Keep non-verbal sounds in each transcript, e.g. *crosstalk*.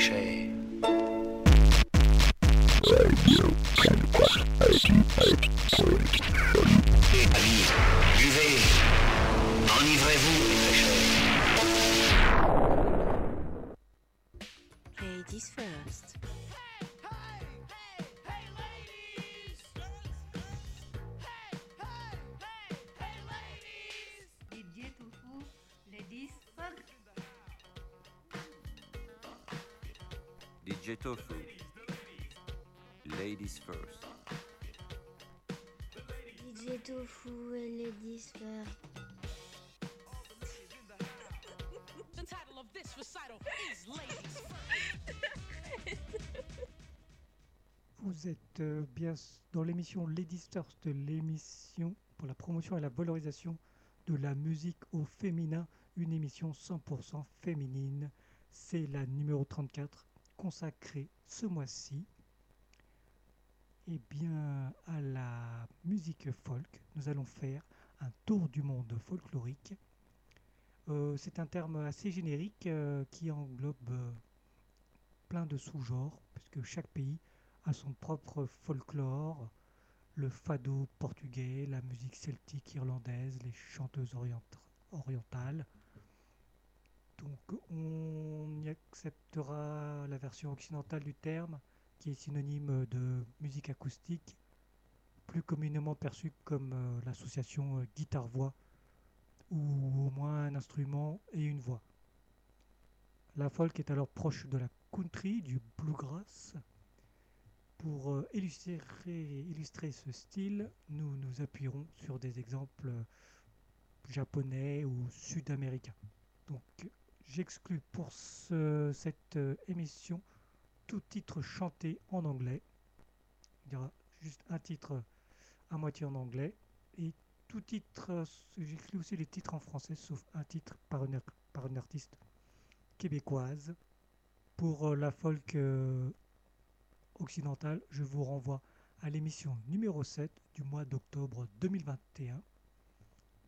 très dans l'émission Ladies First, l'émission pour la promotion et la valorisation de la musique au féminin, une émission 100% féminine. C'est la numéro 34 consacrée ce mois-ci eh bien, à la musique folk. Nous allons faire un tour du monde folklorique. Euh, C'est un terme assez générique euh, qui englobe euh, plein de sous-genres, puisque chaque pays a son propre folklore, le fado portugais, la musique celtique irlandaise, les chanteuses orient- orientales. Donc on y acceptera la version occidentale du terme, qui est synonyme de musique acoustique, plus communément perçue comme euh, l'association euh, guitare-voix, ou au moins un instrument et une voix. La folk est alors proche de la country, du bluegrass, pour euh, illustrer, ce style, nous nous appuierons sur des exemples japonais ou sud-américains. Donc j'exclus pour ce- cette euh, émission tout titre chanté en anglais. Il y aura juste un titre à moitié en anglais et tout titre, euh, j'exclus aussi les titres en français sauf un titre par une, artiste québécoise. Pour la folk je vous renvoie à l'émission numéro 7 du mois d'octobre 2021.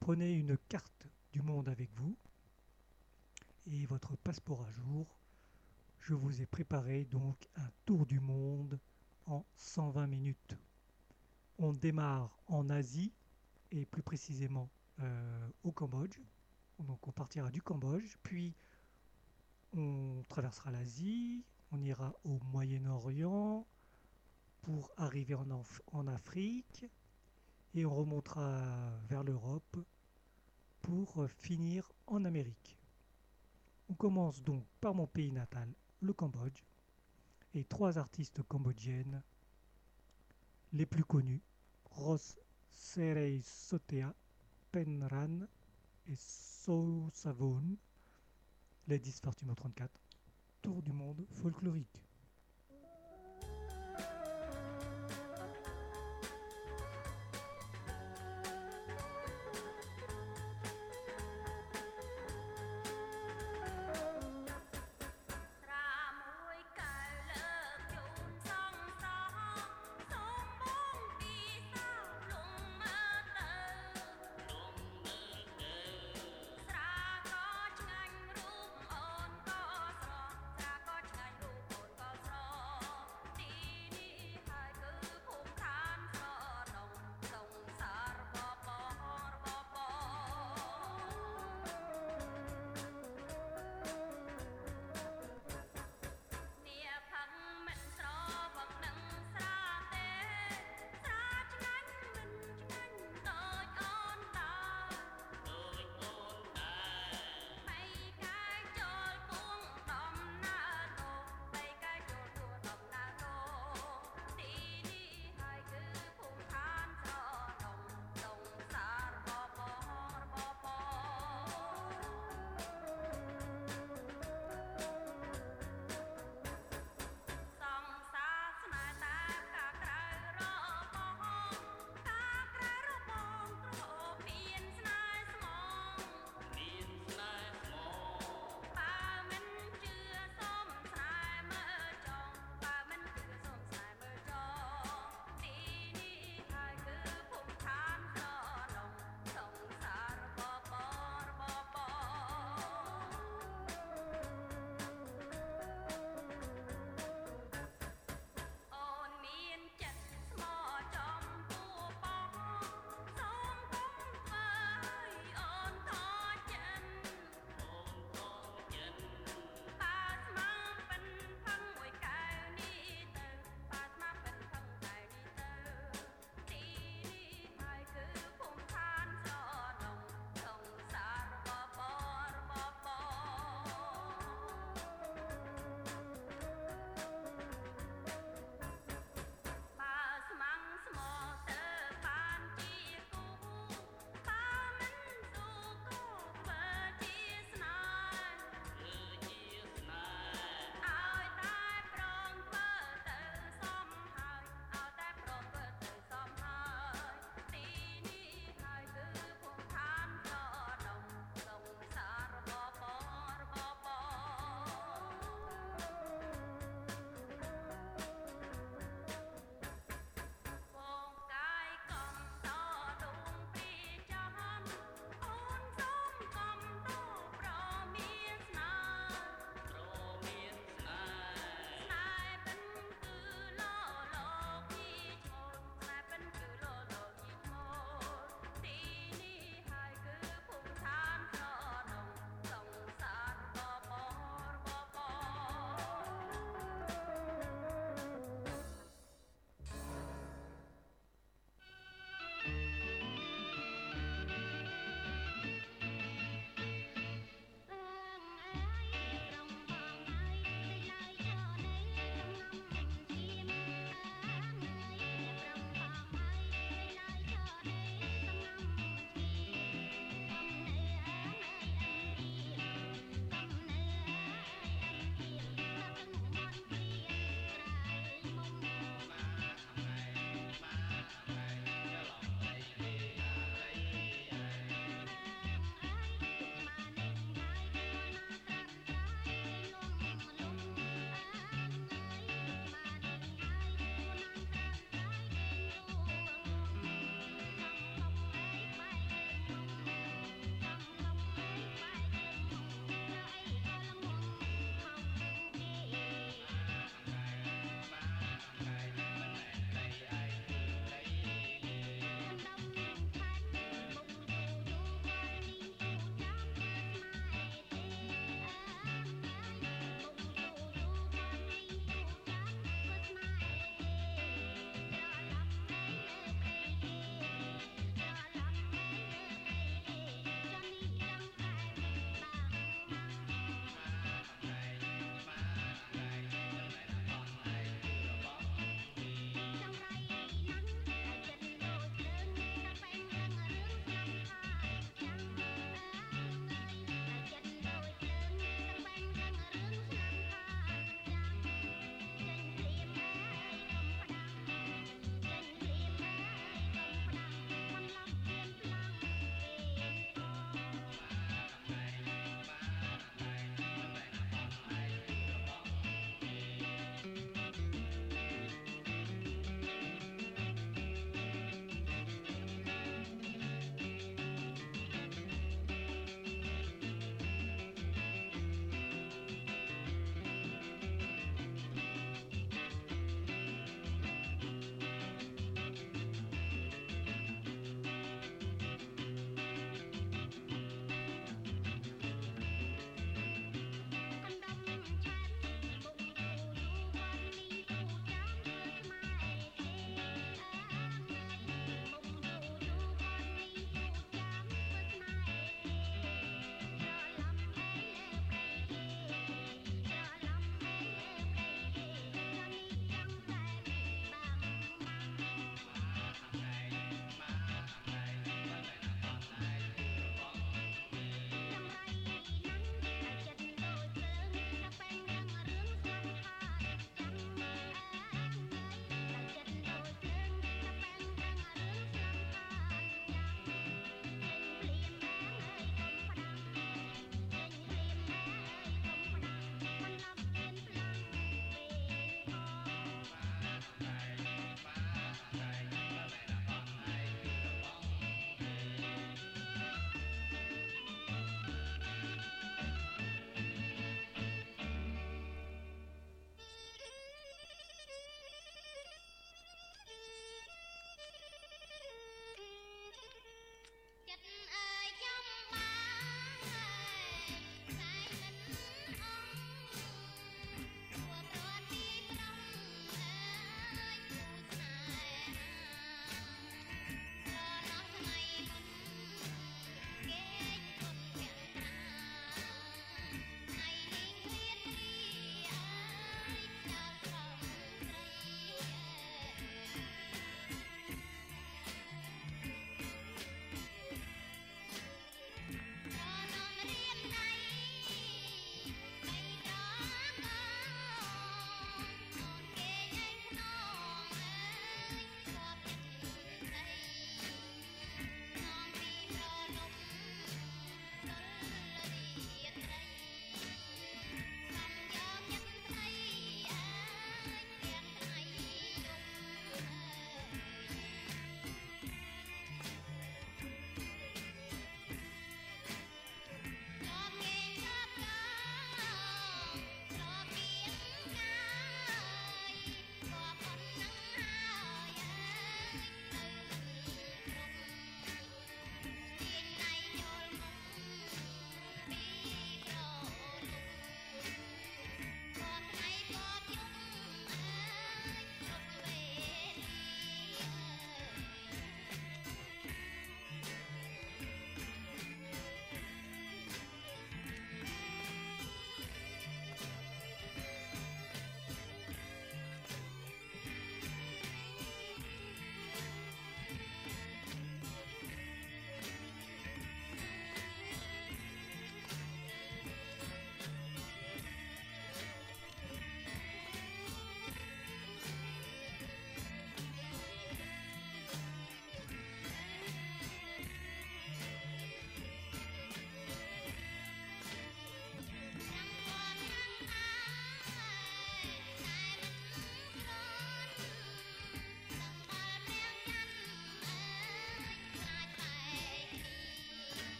Prenez une carte du monde avec vous et votre passeport à jour. Je vous ai préparé donc un tour du monde en 120 minutes. On démarre en Asie et plus précisément euh, au Cambodge. Donc on partira du Cambodge, puis on traversera l'Asie, on ira au Moyen-Orient pour arriver en, Af- en Afrique et on remontera vers l'Europe pour finir en Amérique. On commence donc par mon pays natal, le Cambodge, et trois artistes cambodgiennes. Les plus connus, Ros Serei Sotea, Penran et So Savon, Ladies numéro 34, Tour du monde folklorique.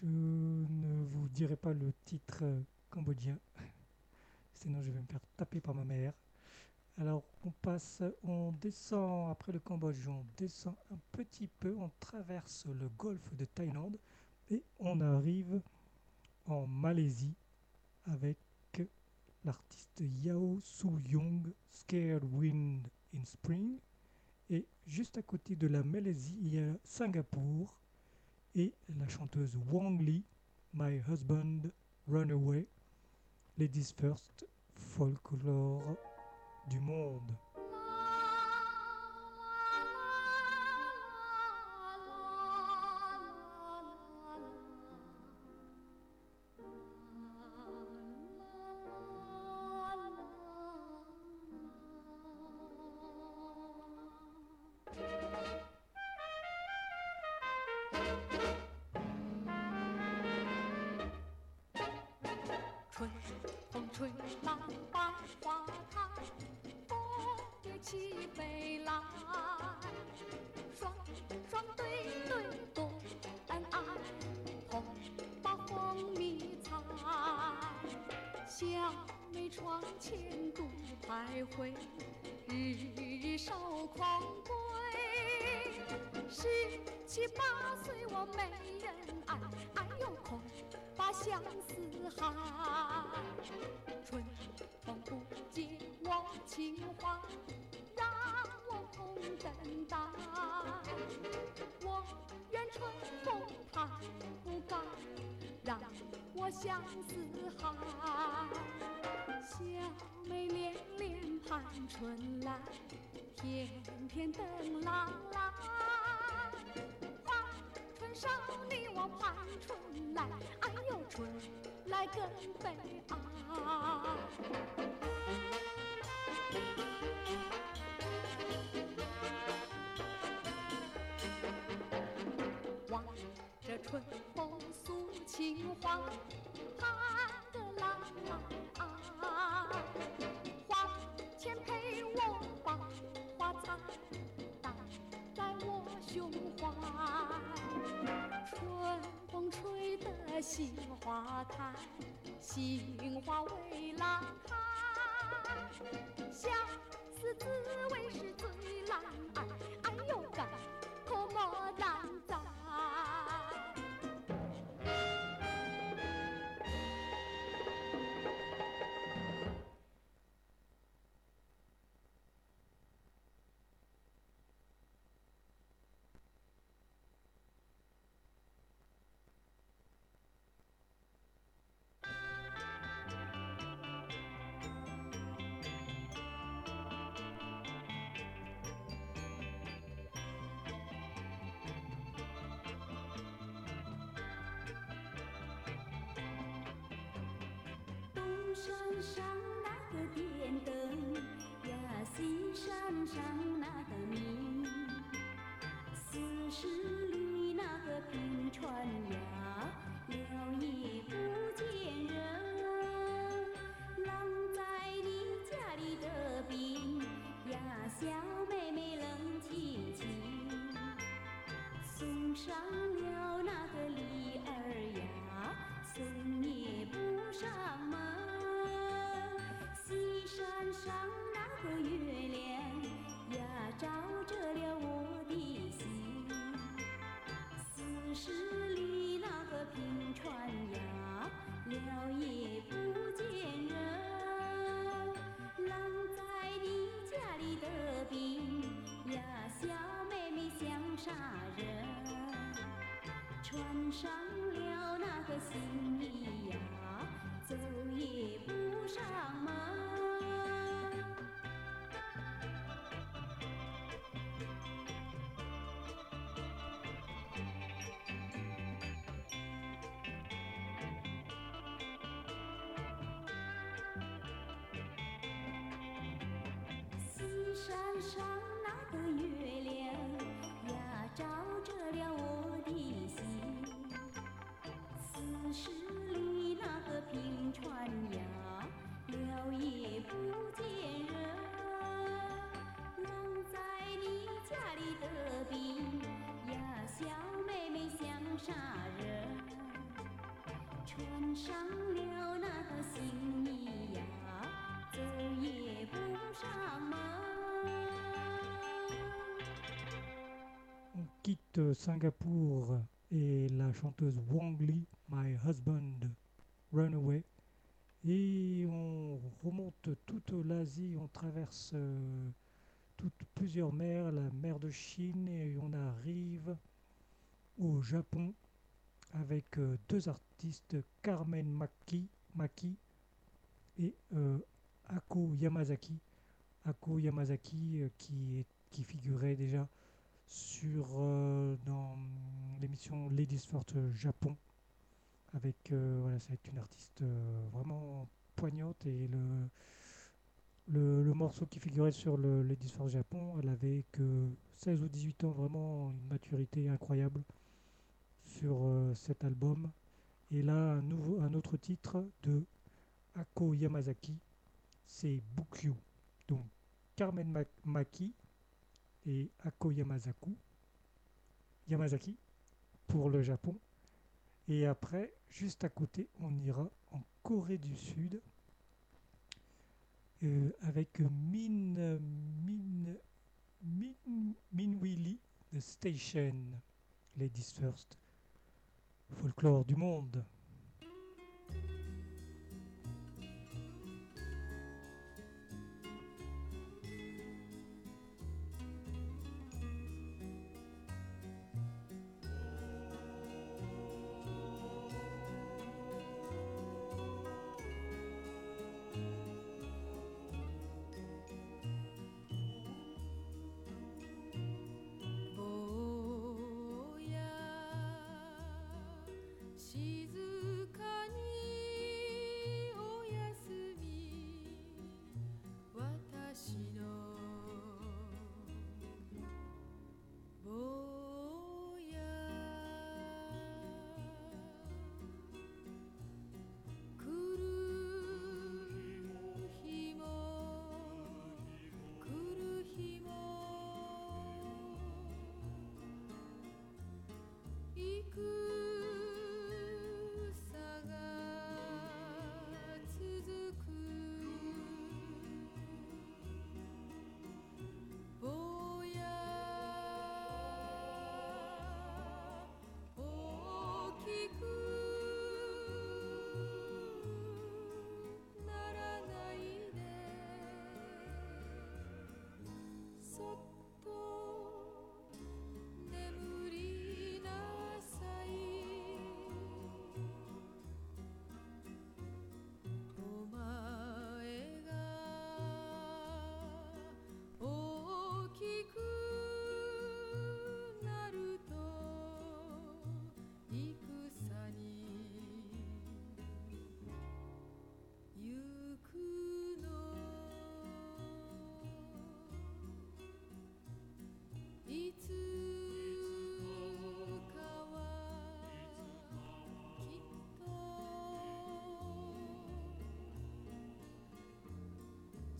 Je ne vous dirai pas le titre euh, cambodgien, *laughs* sinon je vais me faire taper par ma mère. Alors on passe, on descend après le Cambodge, on descend un petit peu, on traverse le golfe de Thaïlande et on arrive en Malaisie avec l'artiste Yao Su Young, Scared Wind in Spring. Juste à côté de la Malaisie, il y a Singapour et la chanteuse Wang Li, My Husband Runaway, Ladies First, folklore du monde. 风吹来百花开，风也起飞来。双双对对多恩爱，红包红迷彩。小妹窗前独徘徊，日日守空闺。十七八岁我没人爱，爱有空相思害。春风不解我情怀，让我空等待。我愿春风它不改，让我相思害。小妹恋恋盼春来，天天等郎来。少女我盼春来，哎呦春来更悲哀。望着春风诉情怀，盼得郎来。花前陪我把花采，胸怀。春风吹得杏花开，杏花为郎开。相思滋味是最难挨，哎呦干，可莫难在。穿上了那个新衣呀，走也不上门。西山上 上了那个行李呀，走也不上门。 On quitte Singapour et la chanteuse Wang Li, My Husband Runaway. Et on remonte toute l'Asie, on traverse euh, toutes, plusieurs mers, la mer de Chine, et on arrive au Japon avec euh, deux artistes, Carmen Maki, Maki et euh, Ako Yamazaki. Ako Yamazaki euh, qui, qui figurait déjà sur euh, dans l'émission Ladies First Japon avec euh, voilà c'est une artiste euh, vraiment poignante et le, morceau qui figurait sur le Ladies First Japon elle avait que 16 ou 18 ans vraiment une maturité incroyable sur euh, cet album et là un autre titre de Ako Yamazaki c'est Bukyu donc Carmen Ma- Maki et Ako Yamazaku, Yamazaki pour le Japon. Et après, juste à côté, on ira en Corée du Sud euh, avec Min, Min, Min, Minwili The Station, Ladies First, folklore du monde.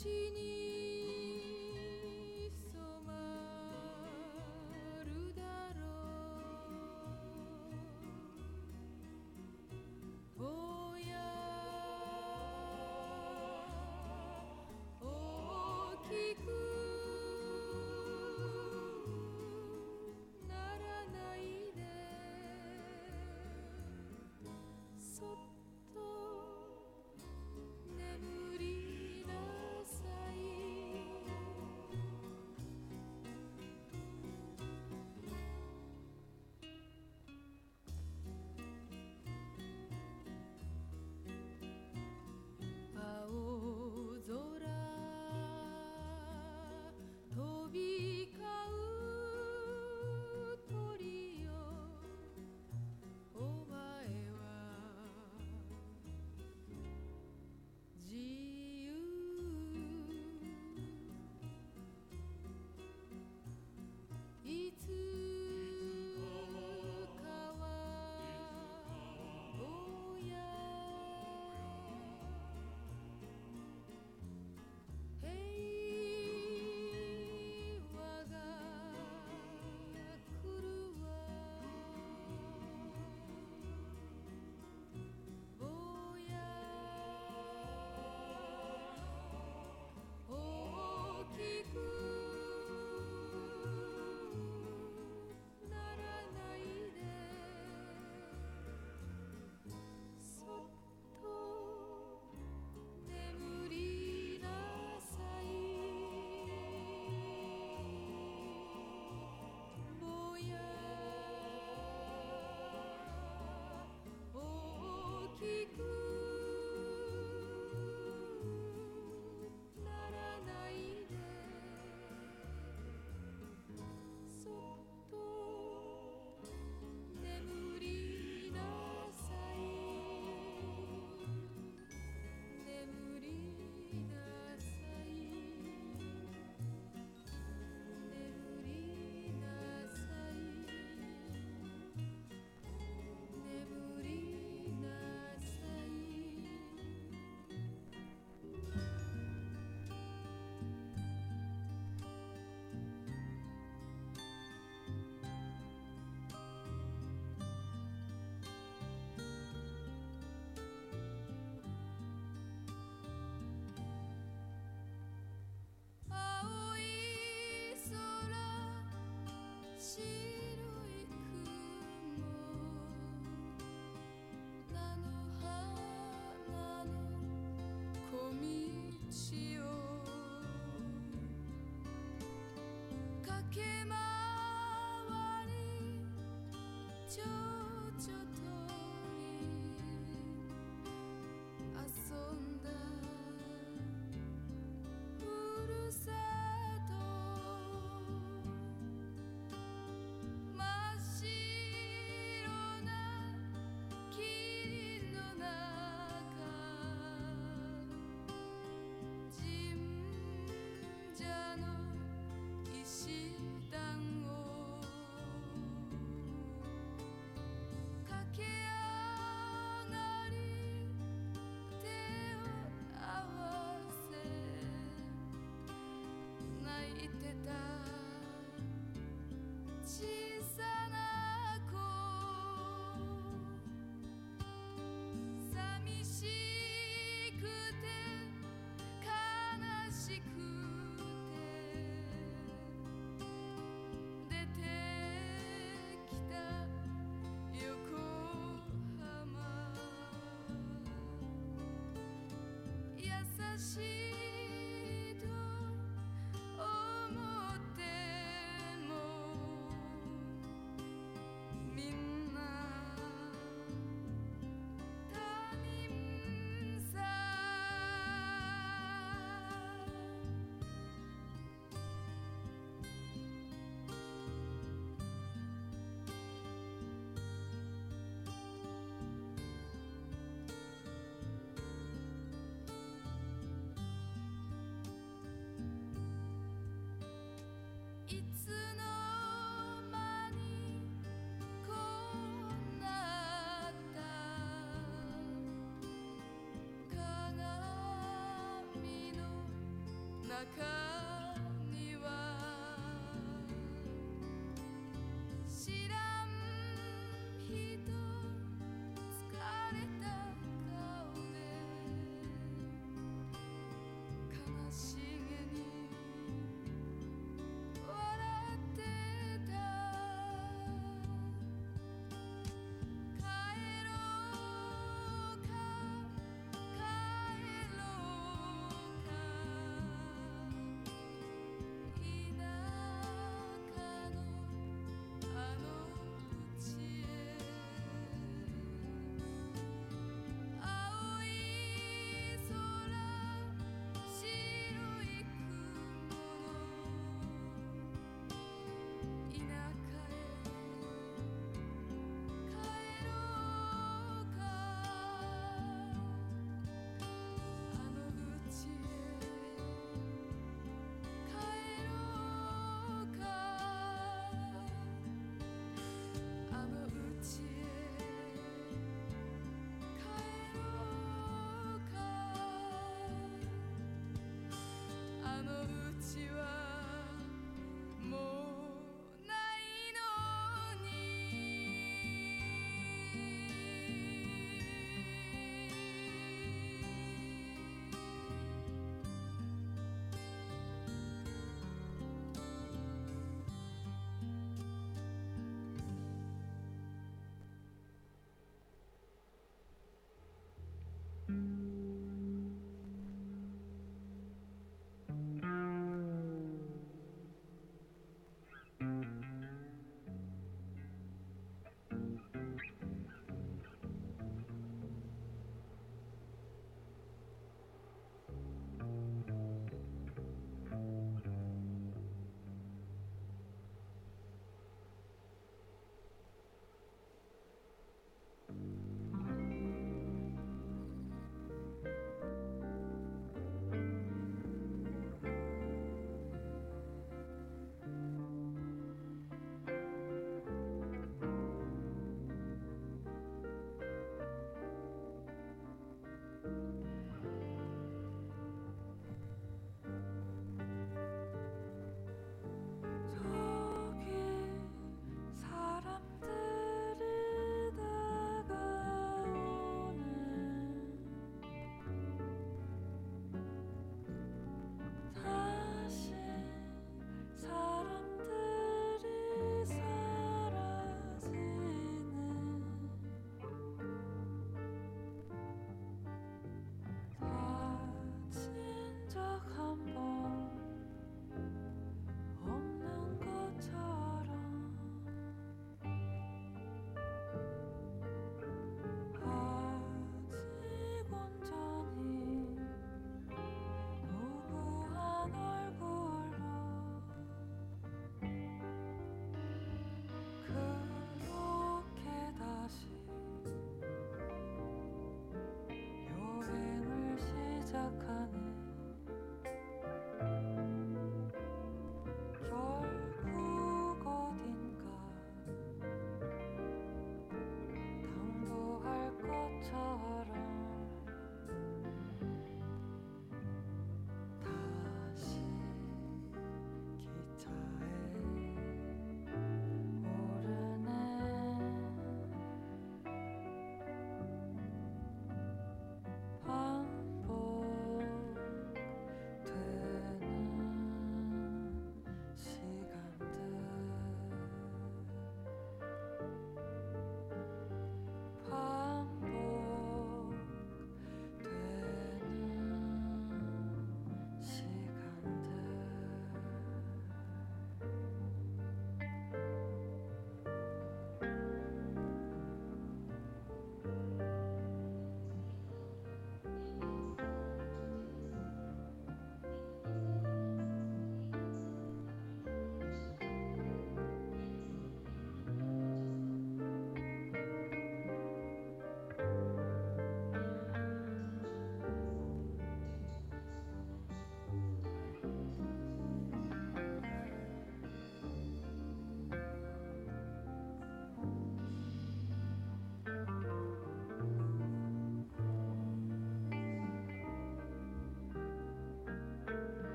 许你ちょち し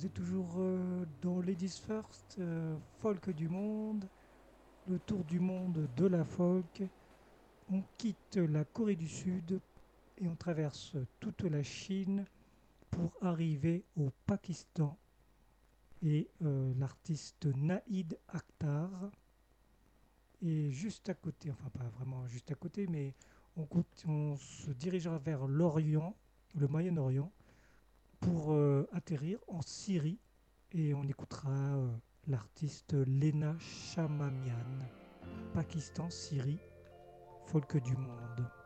Vous êtes toujours euh, dans Ladies First, euh, folk du monde, le tour du monde de la folk. On quitte la Corée du Sud et on traverse toute la Chine pour arriver au Pakistan. Et euh, l'artiste Naïd Akhtar est juste à côté, enfin pas vraiment juste à côté, mais on se dirigera vers l'Orient, le Moyen-Orient, pour euh, atterrir en Syrie et on écoutera euh, l'artiste Lena Chamamian, Pakistan, Syrie, folk du monde.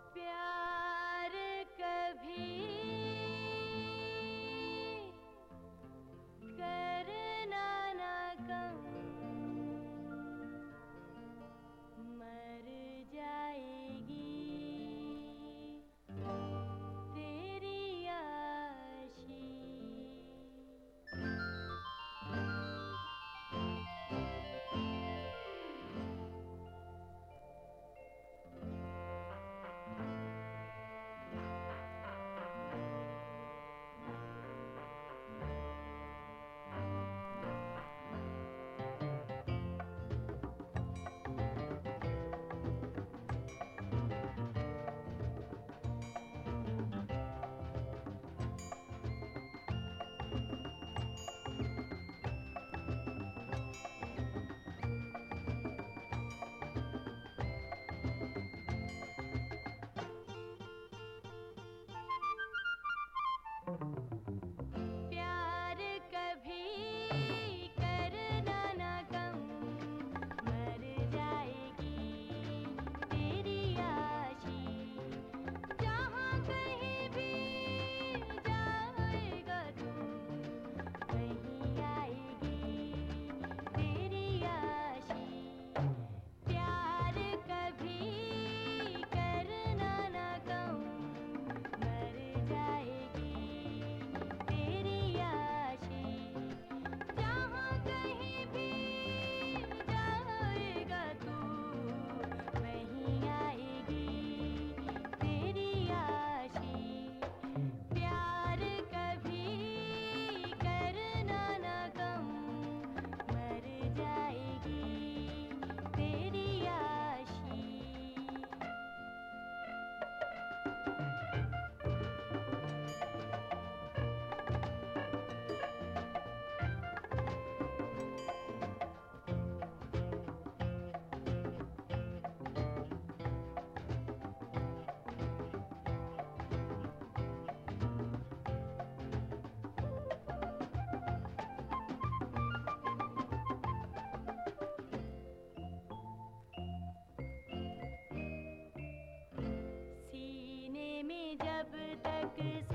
के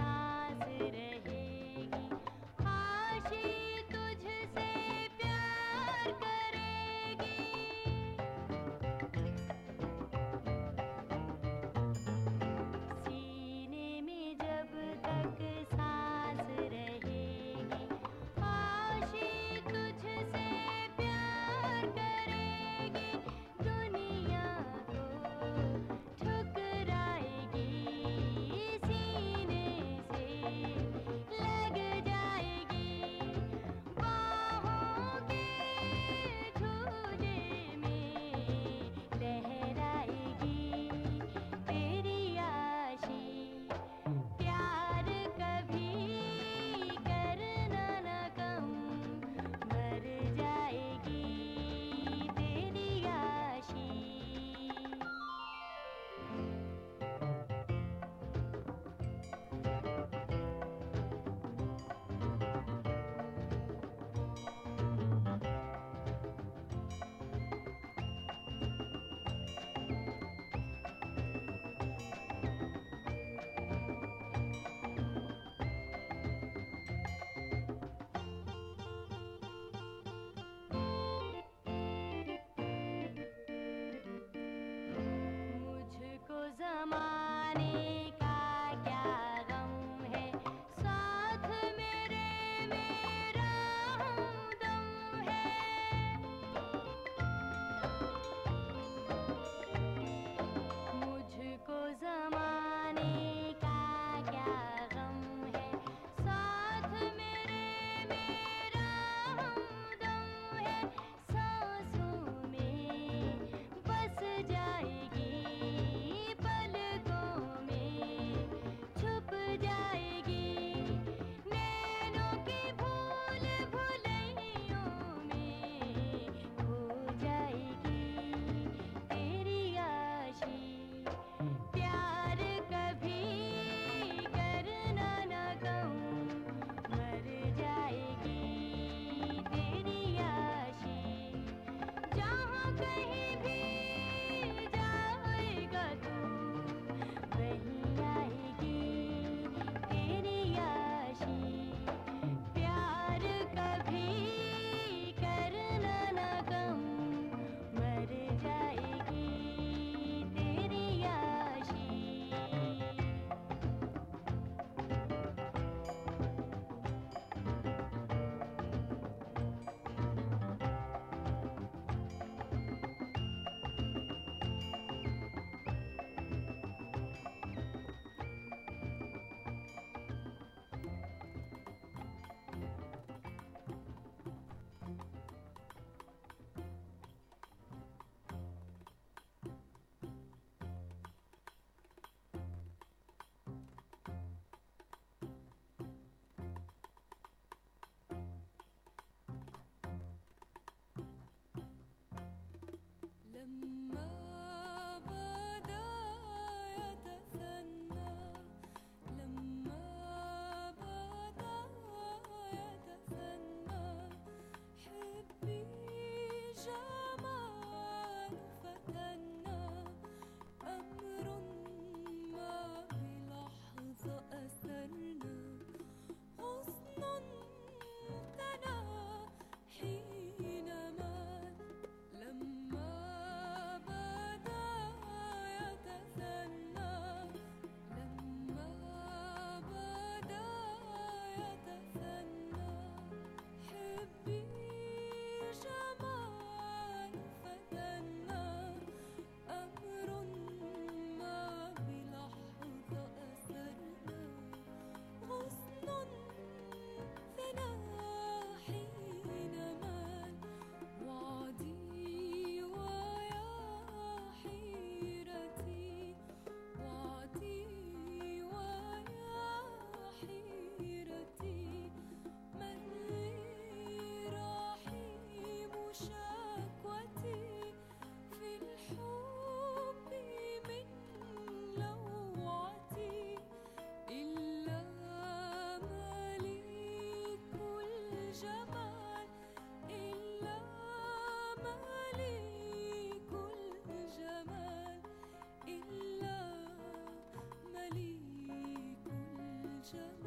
着。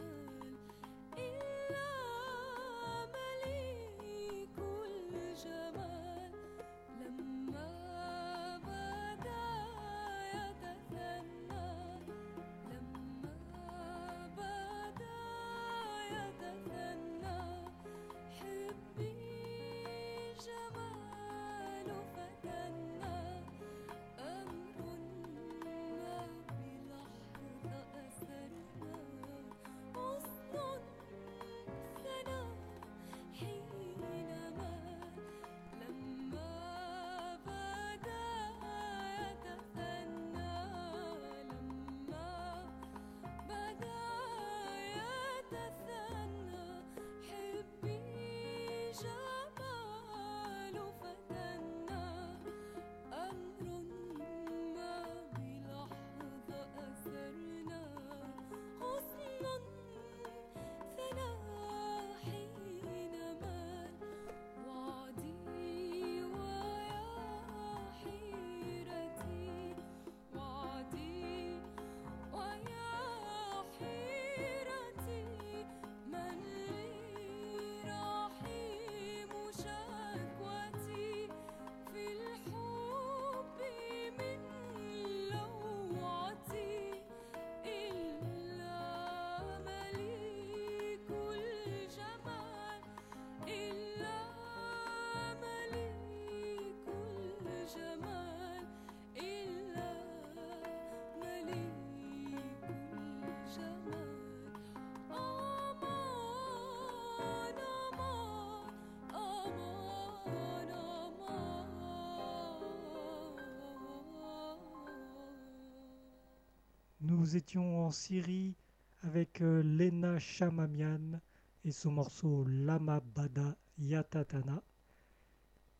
Nous étions en Syrie avec euh, Lena Chamamian et son morceau Lama Bada Yatatana.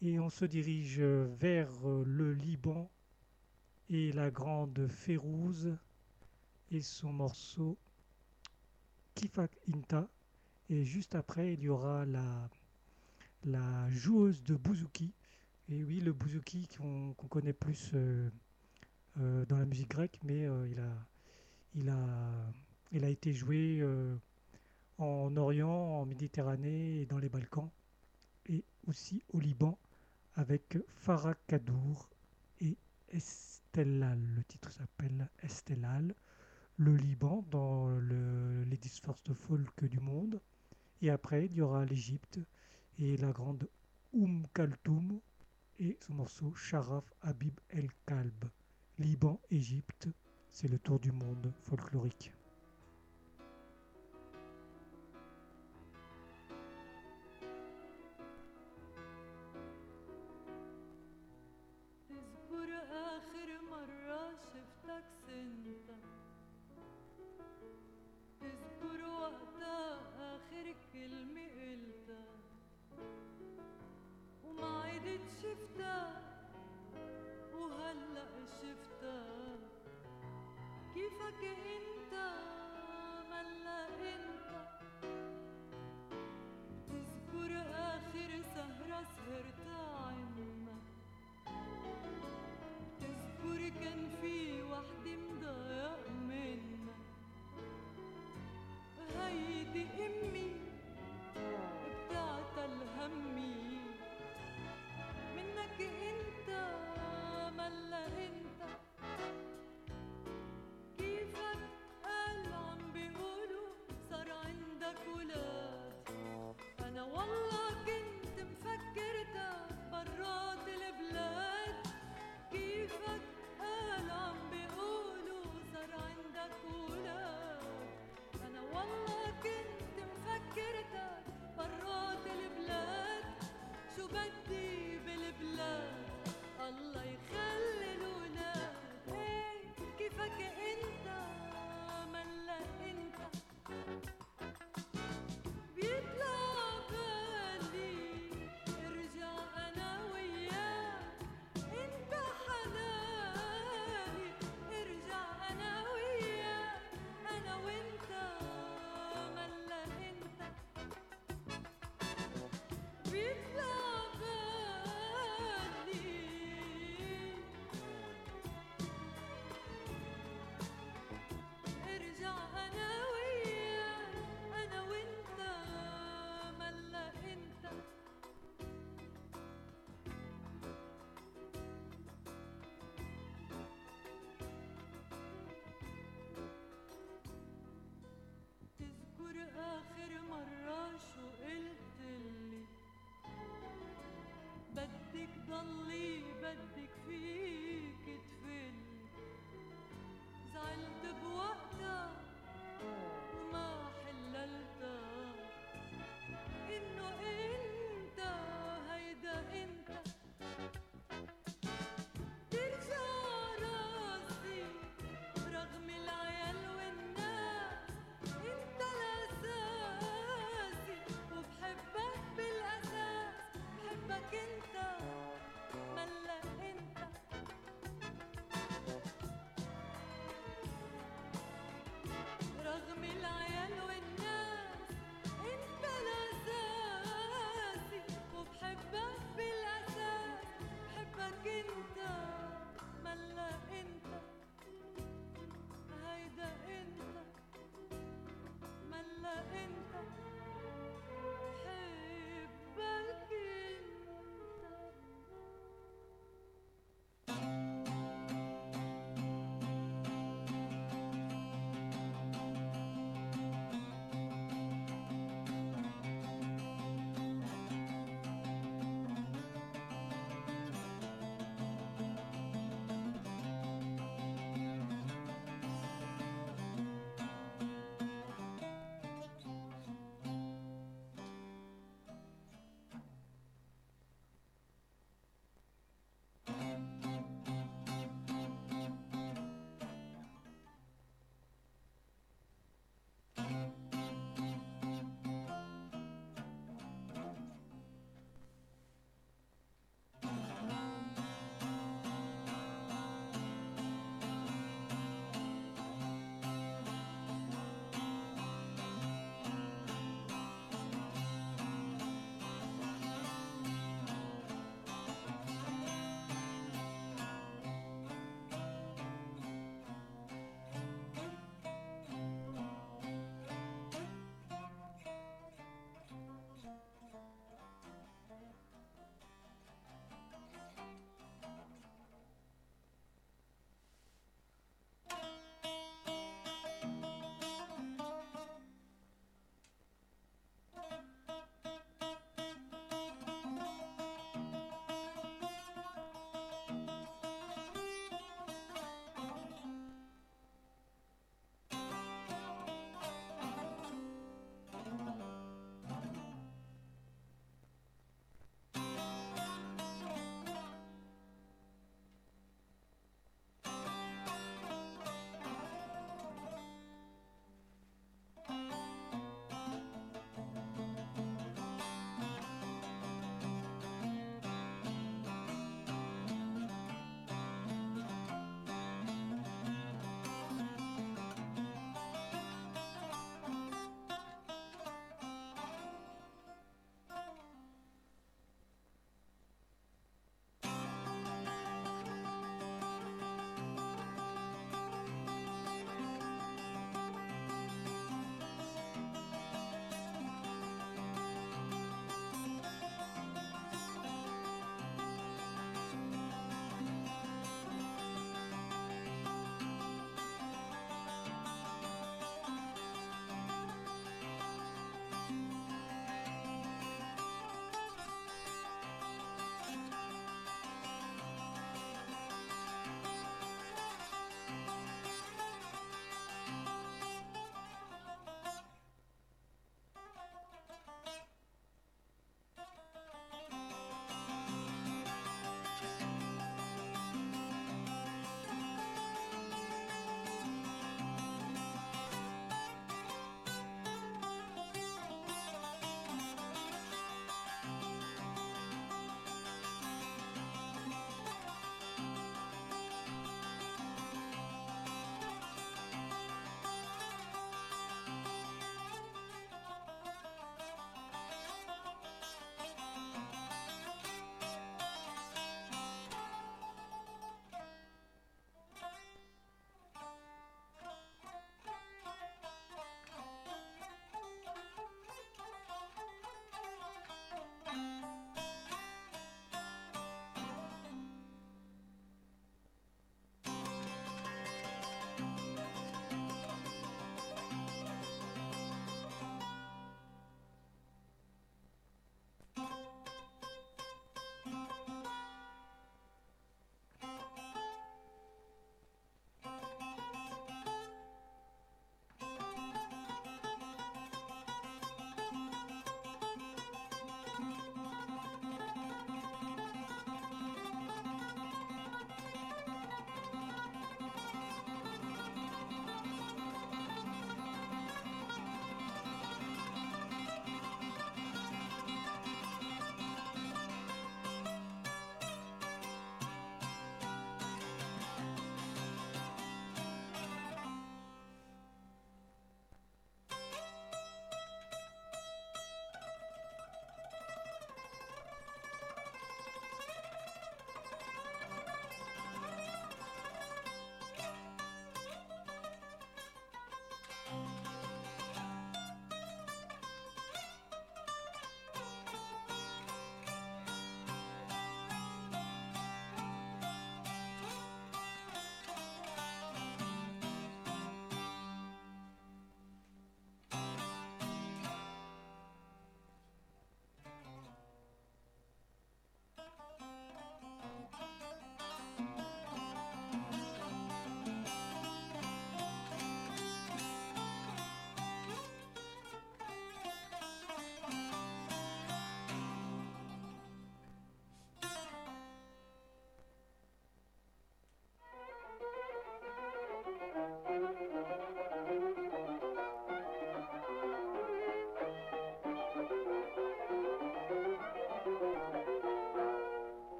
Et on se dirige vers euh, le Liban et la grande Férouz et son morceau Kifak Inta. Et juste après, il y aura la, joueuse de bouzouki. Et oui, le bouzouki qu'on connaît plus euh, dans la musique grecque, mais il, a, il, a, il été joué euh, en Orient, en Méditerranée et dans les Balkans, et aussi au Liban avec Farah Kadour et Estelal. Le titre s'appelle Estelal. Le Liban dans le Ladies First Folk du monde. Et après, il y aura l'Égypte et la grande Oum Kaltoum et son morceau Sharaf Habib El Kalb. Liban, Égypte, c'est le tour du monde folklorique. آخر مرة شو قلت لي؟ بدك ضلي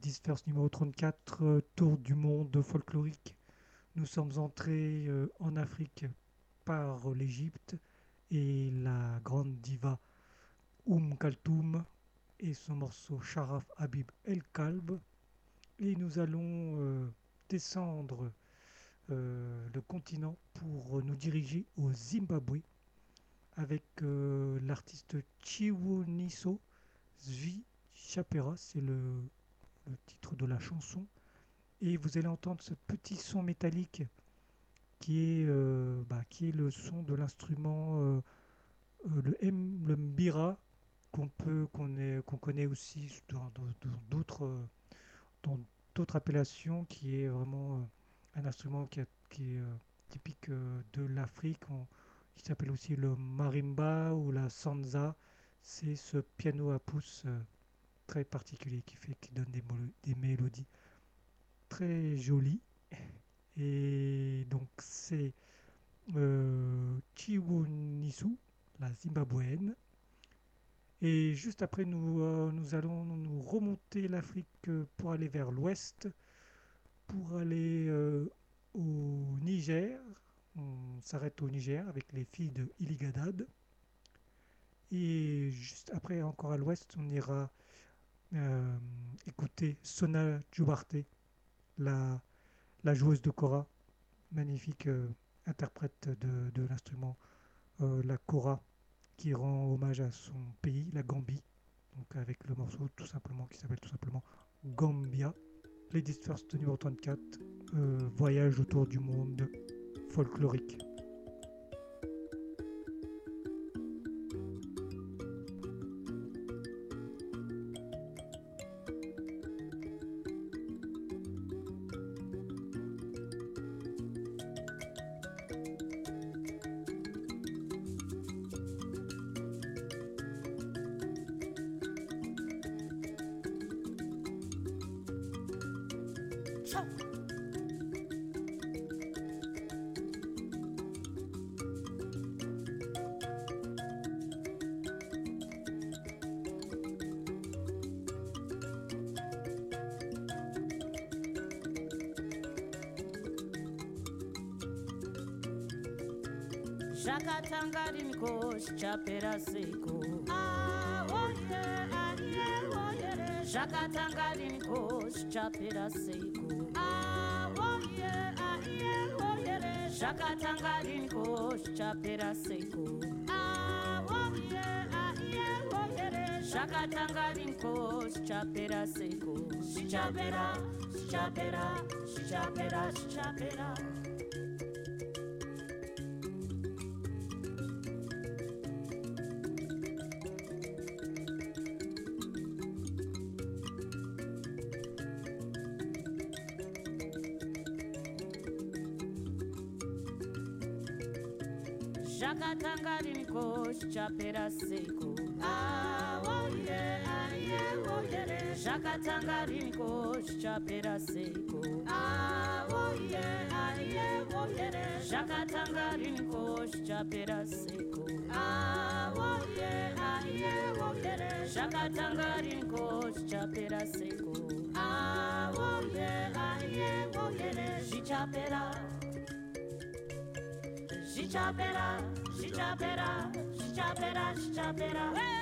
First numéro 34, euh, tour du monde folklorique. Nous sommes entrés euh, en Afrique par l'Égypte et la grande diva Oum Kaltoum et son morceau Sharaf Habib El Kalb. Et nous allons euh, descendre le continent pour nous diriger au Zimbabwe avec l'artiste Chiwoniso Zvi Chapera, c'est le, le titre de la chanson. Et vous allez entendre ce petit son métallique qui est, euh, bah, qui est le son de l'instrument, euh, euh, le, le mbira, qu'on peut qu'on qu'on connaît aussi dans d'autres dans d'autres appellations, qui est vraiment un instrument qui, qui est typique de l'Afrique, qui s'appelle aussi le marimba ou la sanza. C'est ce piano à pouce très particulier qui fait qui donne des, des mélodies très jolies. Et donc c'est euh, Chiwonisu, la zimbabwéenne. Et juste après, nous, euh, nous allons nous remonter l'Afrique euh, pour aller vers l'ouest, pour aller euh, au Niger. On s'arrête au Niger avec les filles de Iligadad. Et juste après, encore à l'ouest, on ira euh, écouter Sona Djoubarte, la, joueuse de kora, magnifique euh, interprète de, l'instrument, euh, la kora, qui rend hommage à son pays, la Gambie, avec le morceau tout simplement qui s'appelle tout simplement Gambia. Ladies First numéro 34, euh, voyage autour du monde folklorique. cold. She chop it up, chapera cold. chapera chop chapera up, she chop chapera seco. akatangariko chapera seko awoye aye woyere shakatangariko chapera seko awoye aye woyere shakatangariko chapera seko awoye aye woyere shichapera. Shichapera shichapera shichapera shichapera. Hey!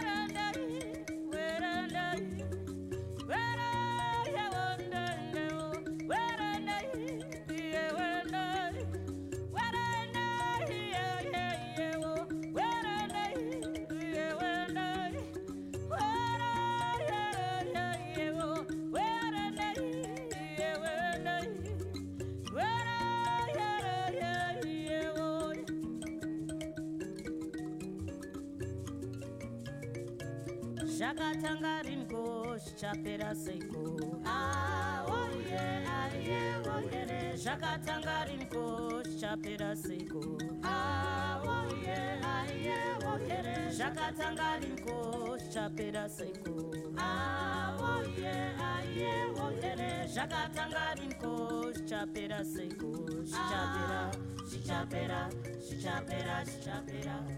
zvakatanga ringo zvichapera seiko? Ah, Aoye aiye oyere zvakatanga ringo zvichapera seiko? Ah, Aoye aiye oyere zvakatanga ringo zvichapera seiko? Ah, Aoye aiye oyere zvakatanga ringo zvichapera seiko? Zvichapera zvichapera zvichapera zvichapera.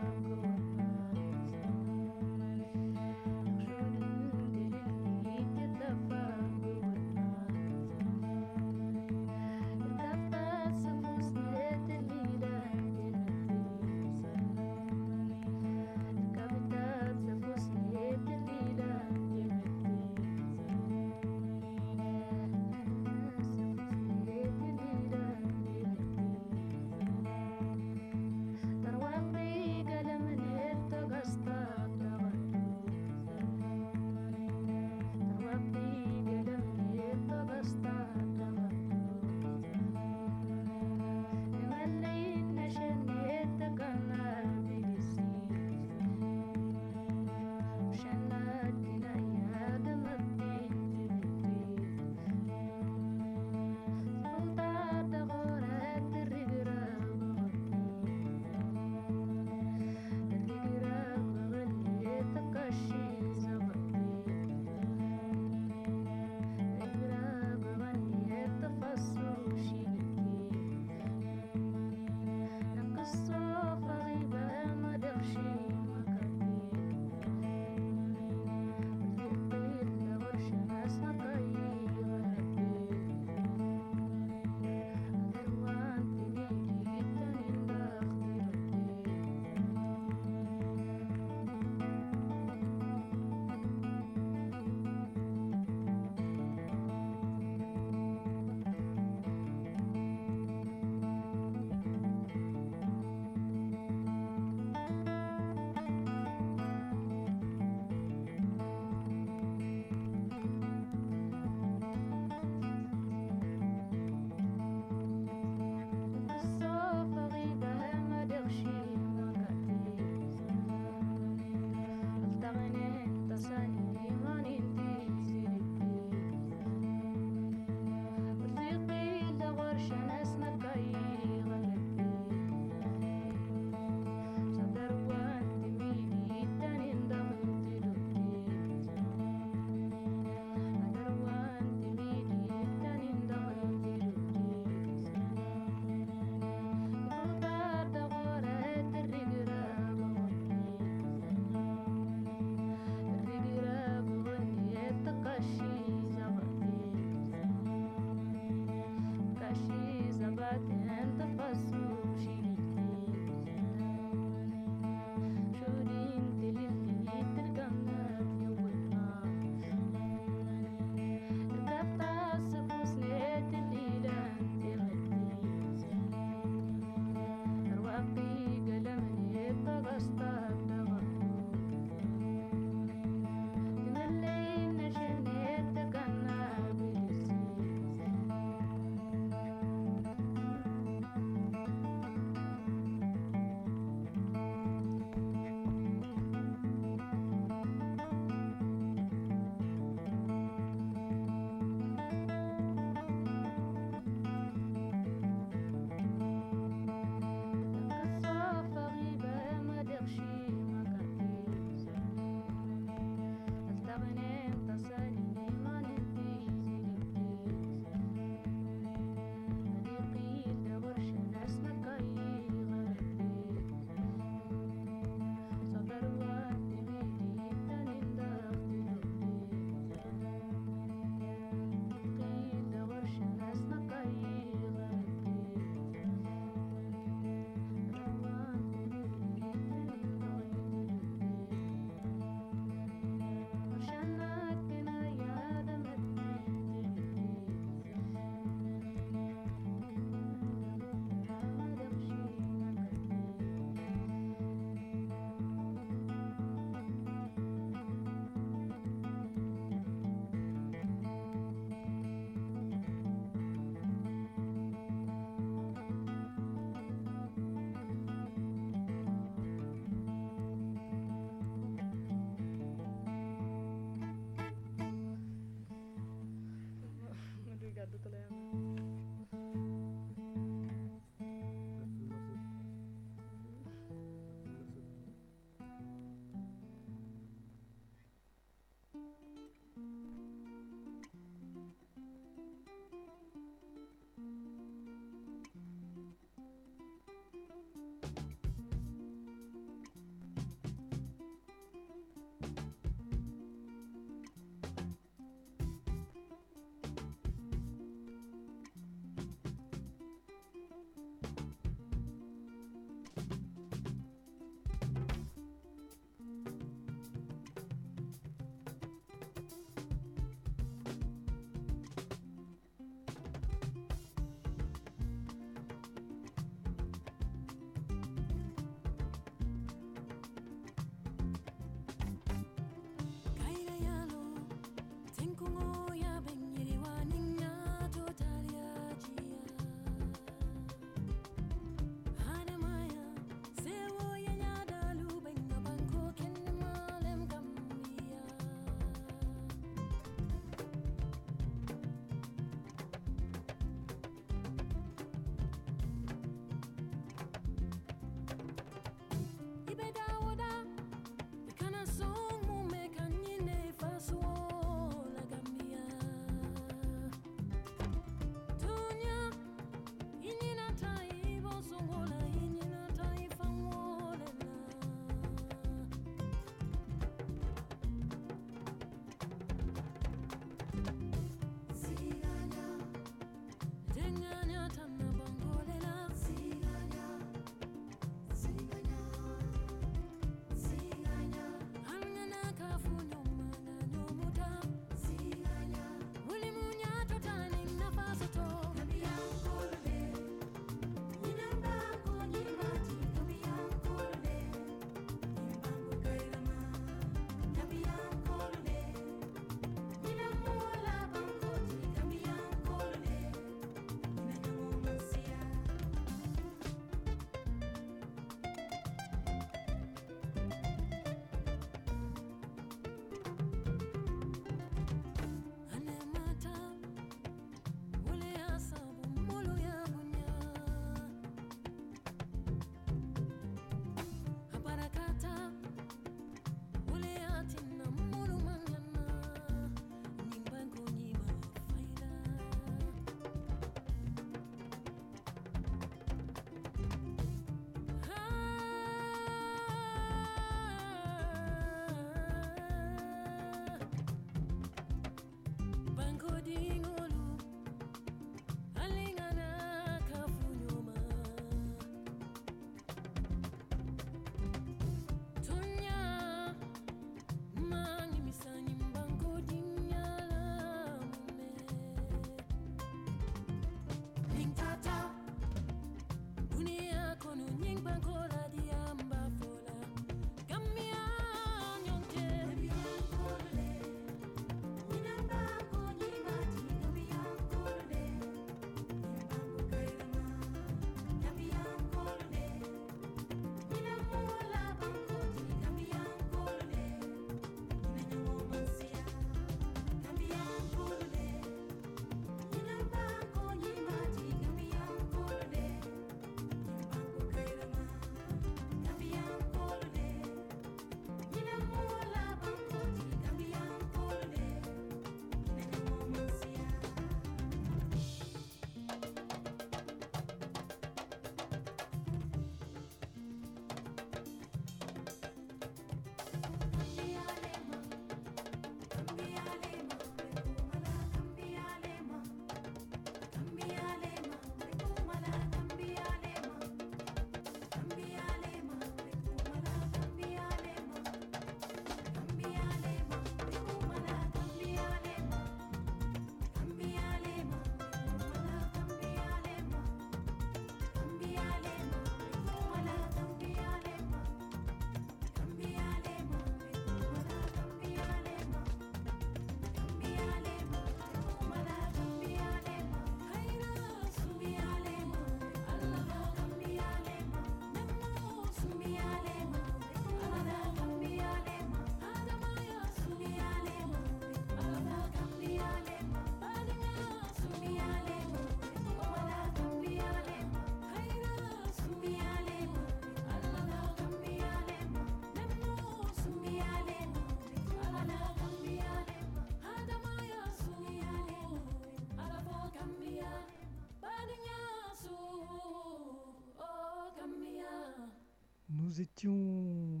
Nous étions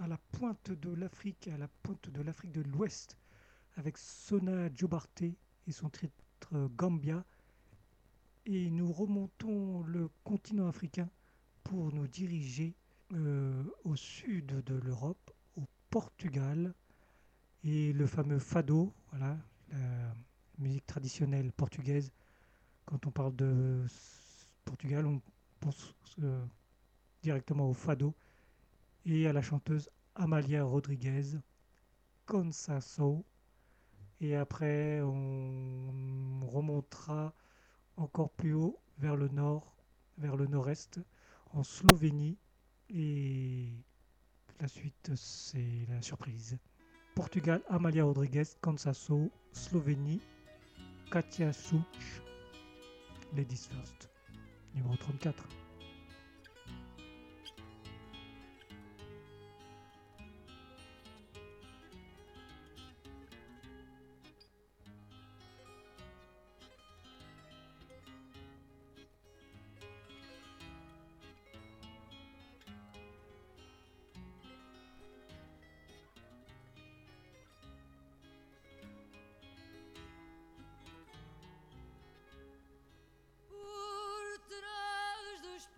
à la pointe de l'Afrique, à la pointe de l'Afrique de l'Ouest, avec Sona Jobarte et son titre euh, Gambia. Et nous remontons le continent africain pour nous diriger euh, au sud de l'Europe, au Portugal, et le fameux fado, voilà, la musique traditionnelle portugaise. Quand on parle de Portugal, on pense euh, directement au fado et à la chanteuse Amalia Rodriguez, Consaso. Et après, on remontera encore plus haut vers le nord, vers le nord-est, en Slovénie. Et la suite, c'est la surprise. Portugal, Amalia Rodriguez, Consaso, Slovénie, Katia Such, Ladies First, numéro 34.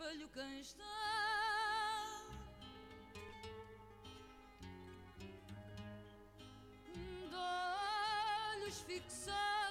Espelho quem está. De olhos fixados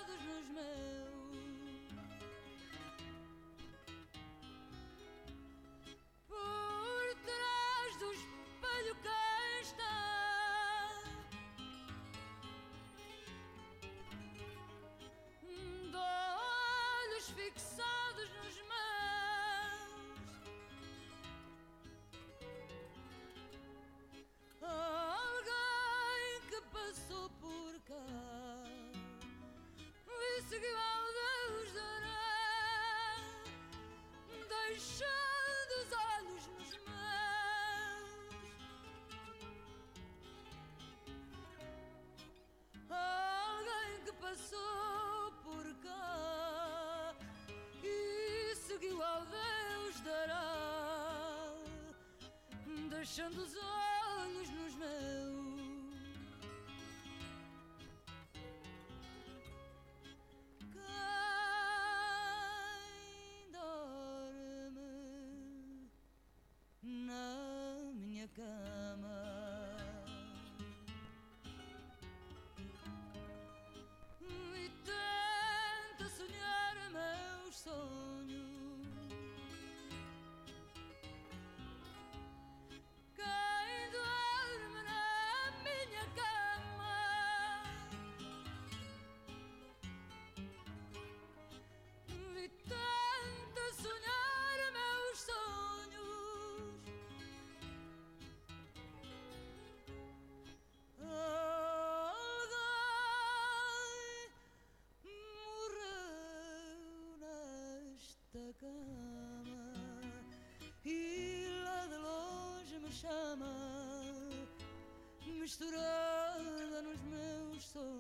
olhos nesta cama e lá de longe me chama, misturada nos meus sonhos.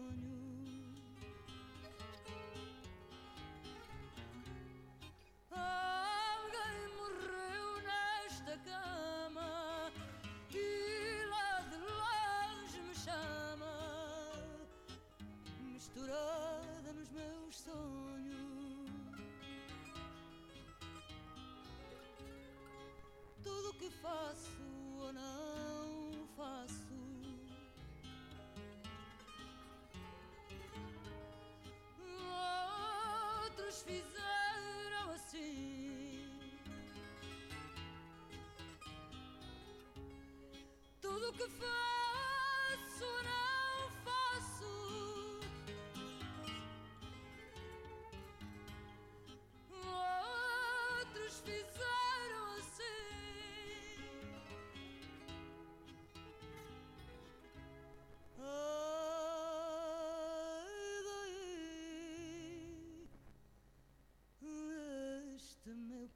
nos fizeram assim. Tudo que foi.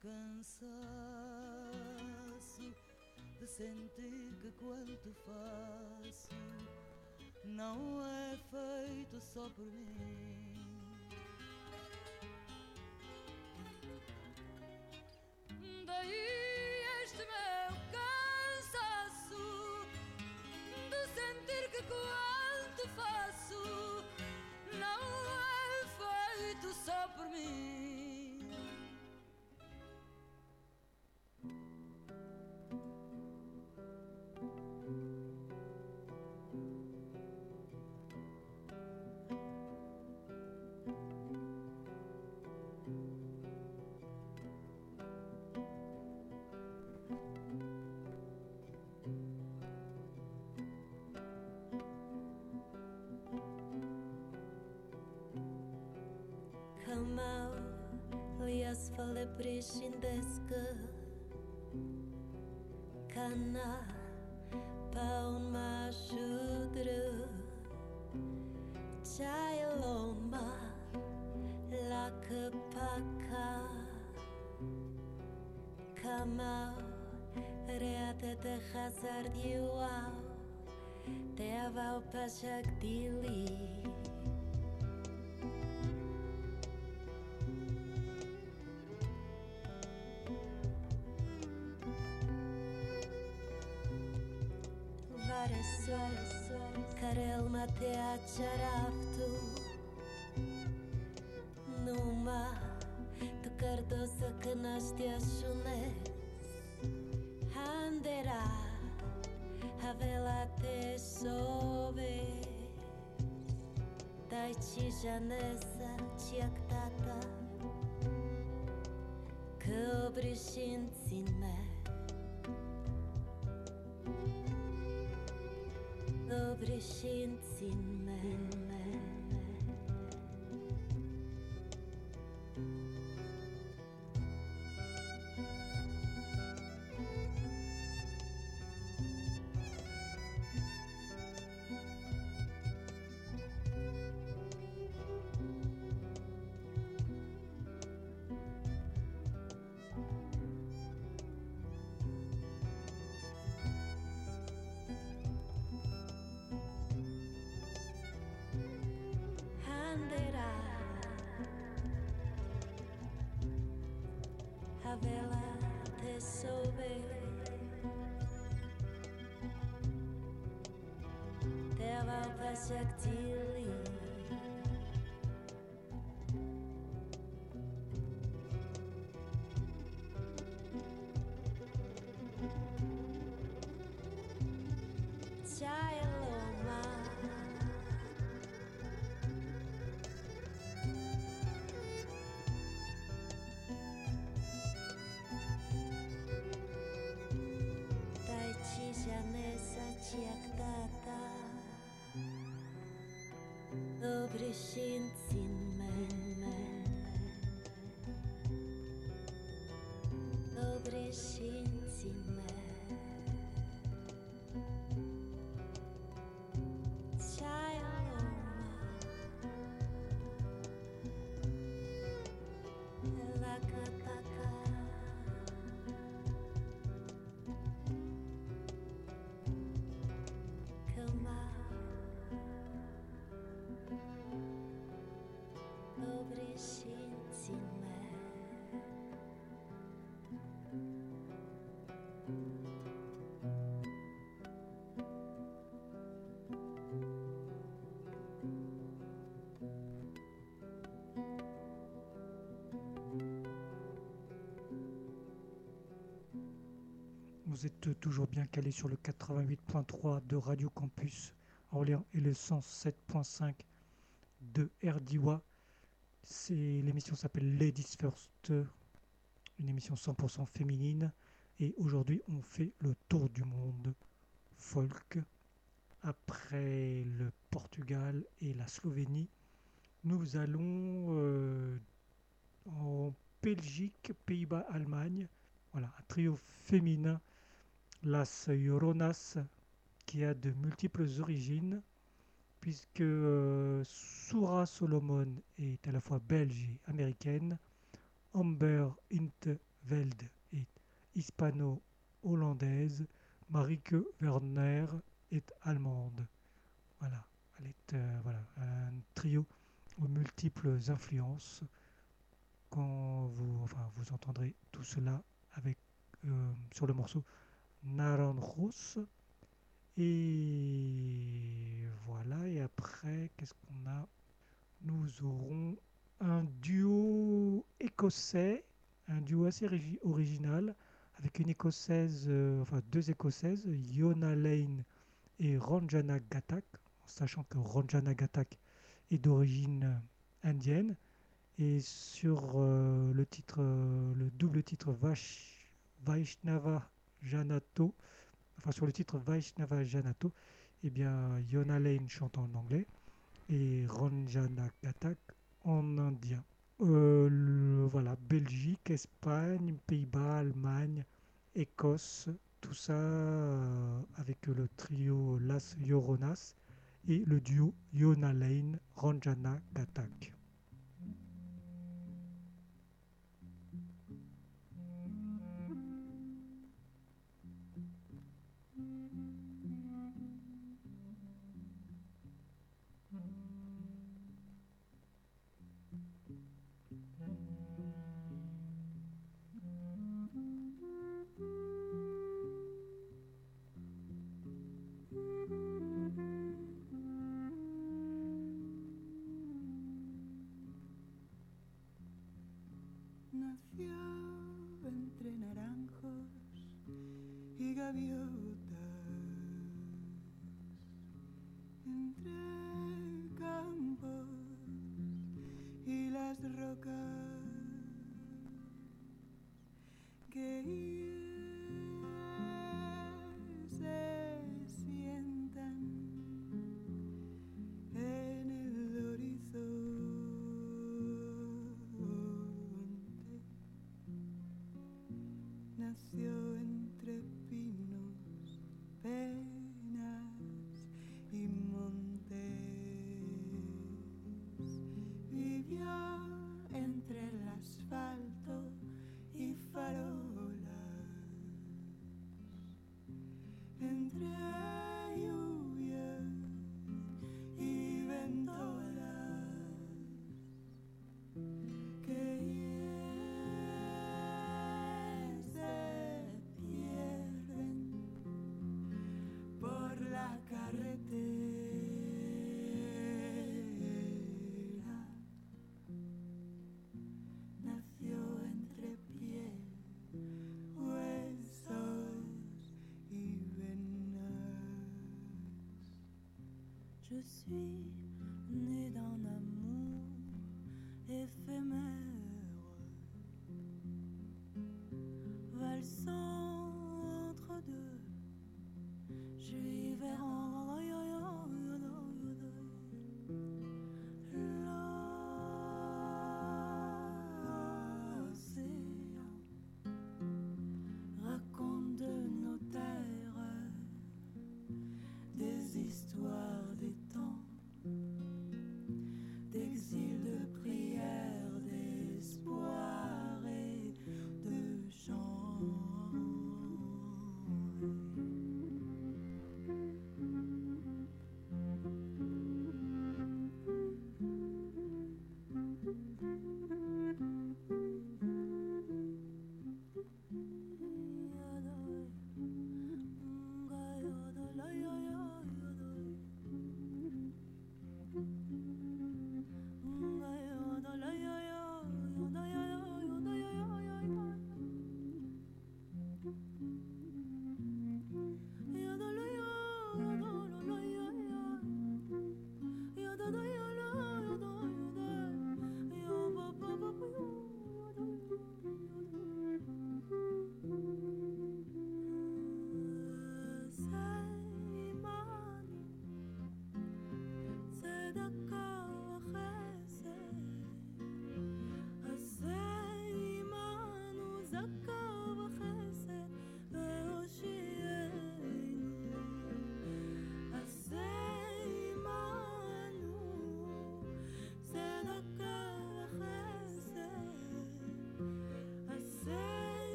cansaço de sentir que quanto faço não é feito só por mim. Daí este meu cansaço de sentir que quanto preșindească Cana pa un mașudră Ceai lomba la căpaca Camau reate de hazardioau Te avau pașac dilii șaraftul Numai tu cardosă că naștea șunez Handera havela te sove Dai ci janesa ci actata Că obrișin me, mea Добрі жінці when bandeira, a vela te soube, te va perspectiva. peşin sinme Dobry Vous êtes toujours bien calé sur le 88.3 de Radio Campus Orléans et le 107.5 de RDIWA. L'émission s'appelle Ladies First, une émission 100% féminine. Et aujourd'hui, on fait le tour du monde folk. Après le Portugal et la Slovénie, nous allons euh, en Belgique, Pays-Bas, Allemagne. Voilà, un trio féminin, Las Lloronas, qui a de multiples origines, puisque euh, Soura Solomon est à la fois belge et américaine, Amber Intveld est hispano-hollandaise, Marike Werner est allemande. Voilà, elle est euh, voilà, un trio aux multiples influences. Quand vous, enfin, vous entendrez tout cela avec, euh, sur le morceau Naranjos. Et voilà, et après, qu'est-ce qu'on a? Nous aurons un duo écossais, un duo assez original, avec une écossaise, euh, enfin deux écossaises, Yona Lane et Ranjana Gatak, en sachant que Ranjana Gatak est d'origine euh, indienne. Et sur euh, le titre, le double titre Vash, Vaishnava Janato, enfin sur le titre Vaishnava Janato, eh bien Yona Lane chante en anglais et Ranjana Gatak en indien, euh, Espagne, Pays-Bas, Allemagne, Écosse, tout ça euh, avec le trio Las Lloronas et le duo Yona Lane Ranjana Gatak. Entre el asfalto y farolas, Je suis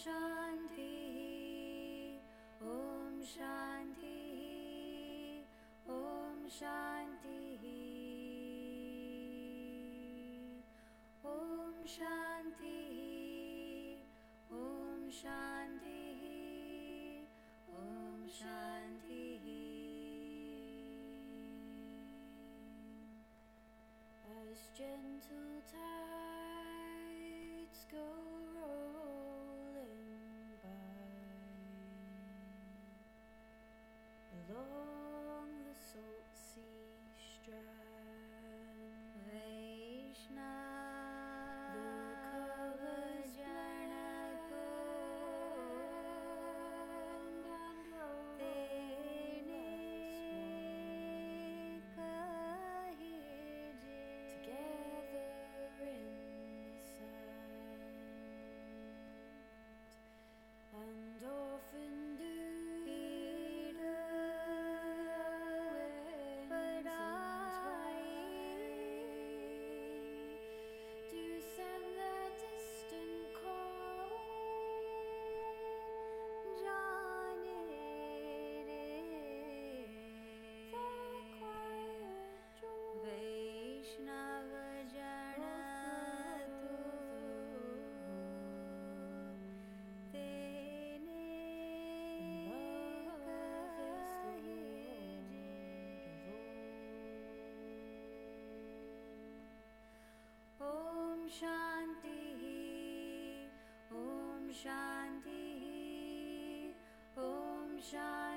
शान्तिः ॐ शान्तिः ॐ शान्तिः ॐ शान्तिः ॐ शान्तिः ॐ शान्तिः Georgia. शान्तिः। ॐ शान्ति।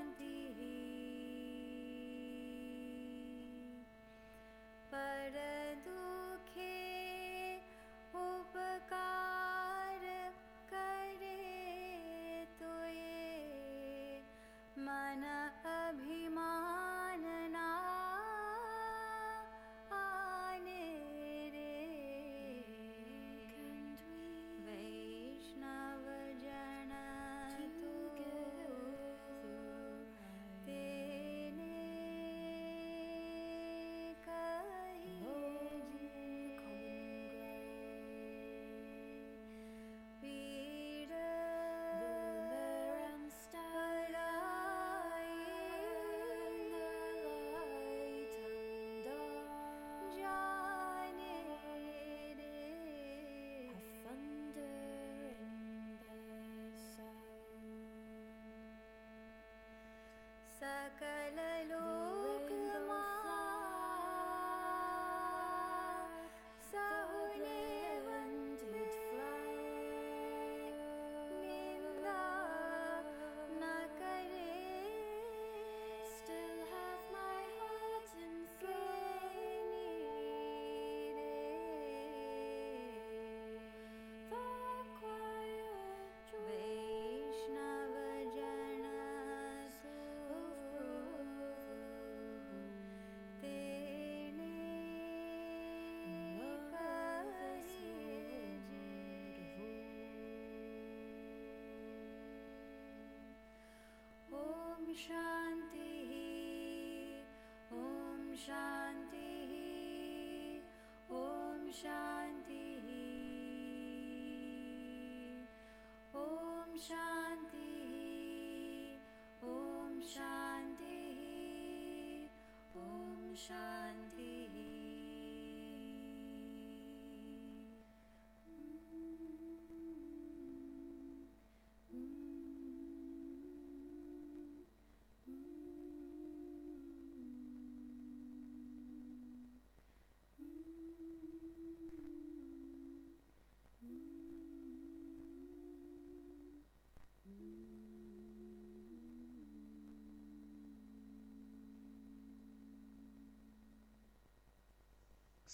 Shine.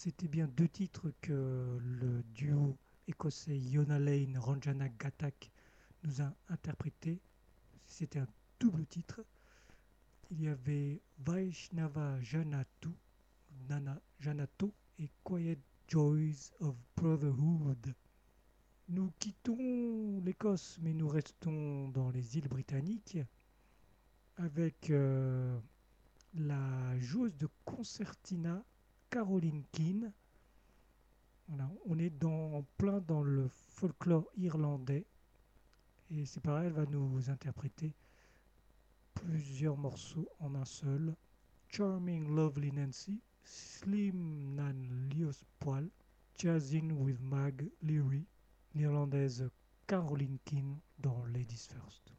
C'était bien deux titres que le duo écossais Yona Lane Ranjana Gatak nous a interprétés. C'était un double titre. Il y avait Vaishnava Janatu, Janato et Quiet Joys of Brotherhood. Nous quittons l'Écosse, mais nous restons dans les îles britanniques avec euh, la joueuse de concertina Caroline Keane. On est dans, en plein dans le folklore irlandais. Et c'est pareil, elle va nous interpréter plusieurs morceaux en un seul. Charming Lovely Nancy, Slim Nan Lios Poil, Jazzing with Mag Leary, l'Irlandaise Caroline Keane dans Ladies First.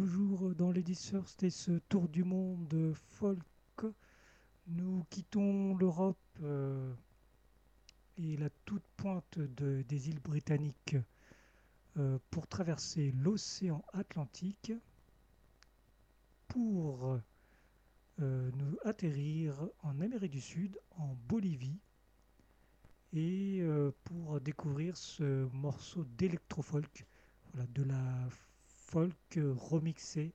Toujours dans Ladies First et ce tour du monde folk. Nous quittons l'Europe euh, et la toute pointe de- des îles britanniques euh, pour traverser l'océan Atlantique pour euh, nous atterrir en Amérique du Sud, en Bolivie, et pour découvrir ce morceau d'électrofolk, voilà, de la folk euh, remixé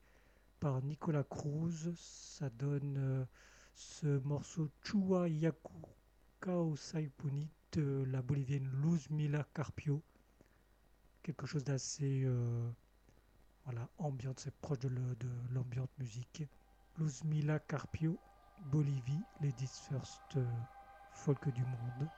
par Nicolas Cruz. Ça donne euh, ce morceau Chua Yaku Kao Saipuni de la bolivienne Luz Mila Carpio. Quelque chose d'assez euh, voilà, ambiante, c'est proche de l'ambiante musique. Luz Mila Carpio, Bolivie, Ladies First euh, Folk du monde.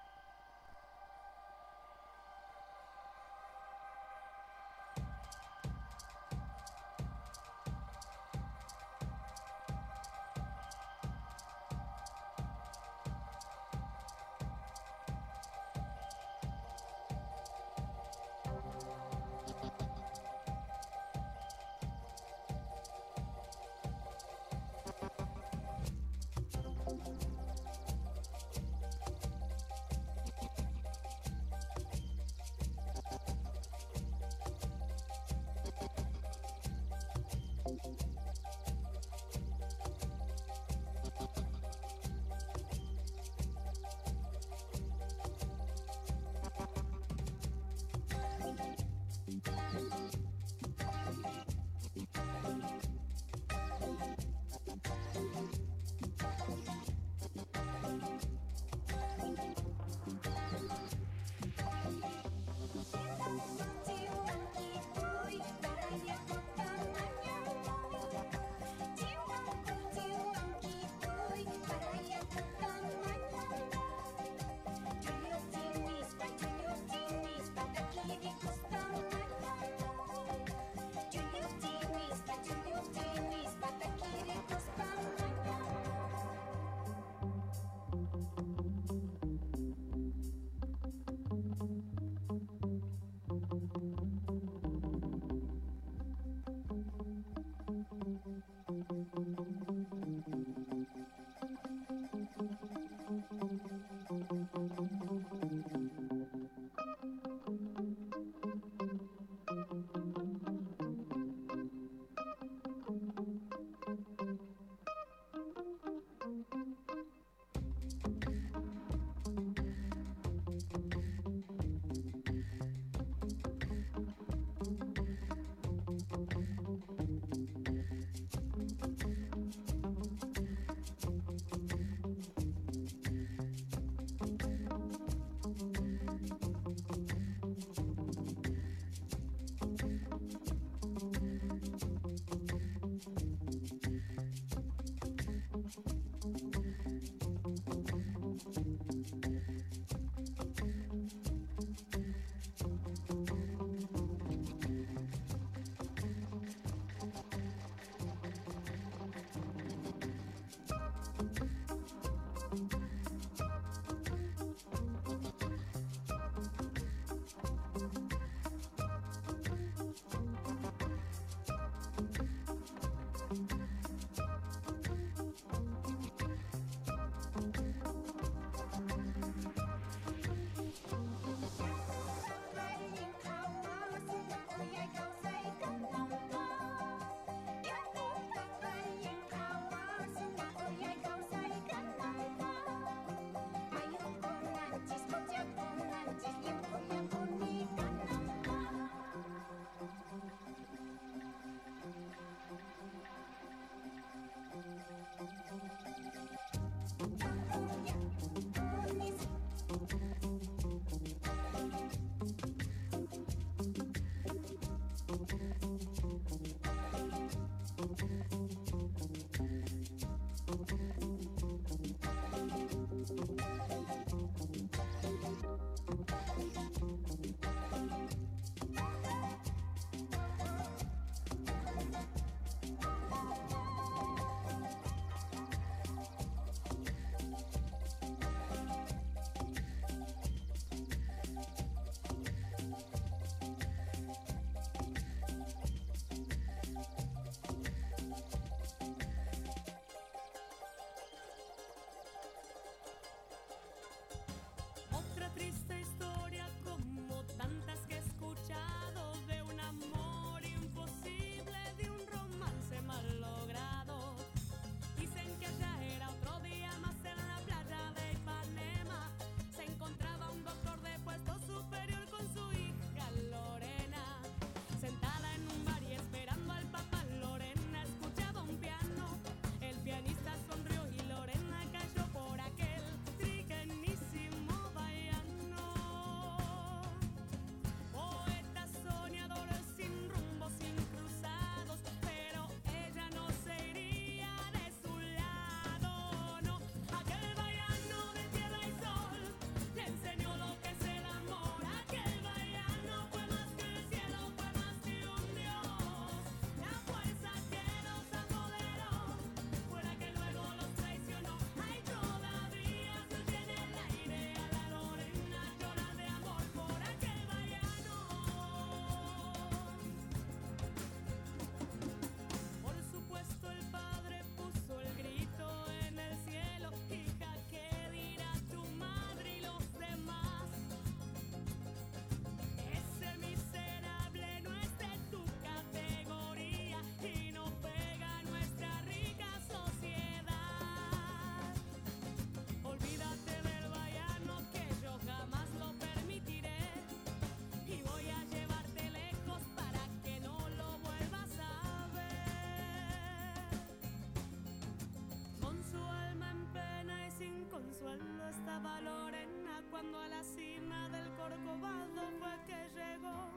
Lorena cuando a la cima del Corcovado fue que llegó.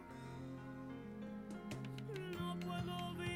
No puedo vivir.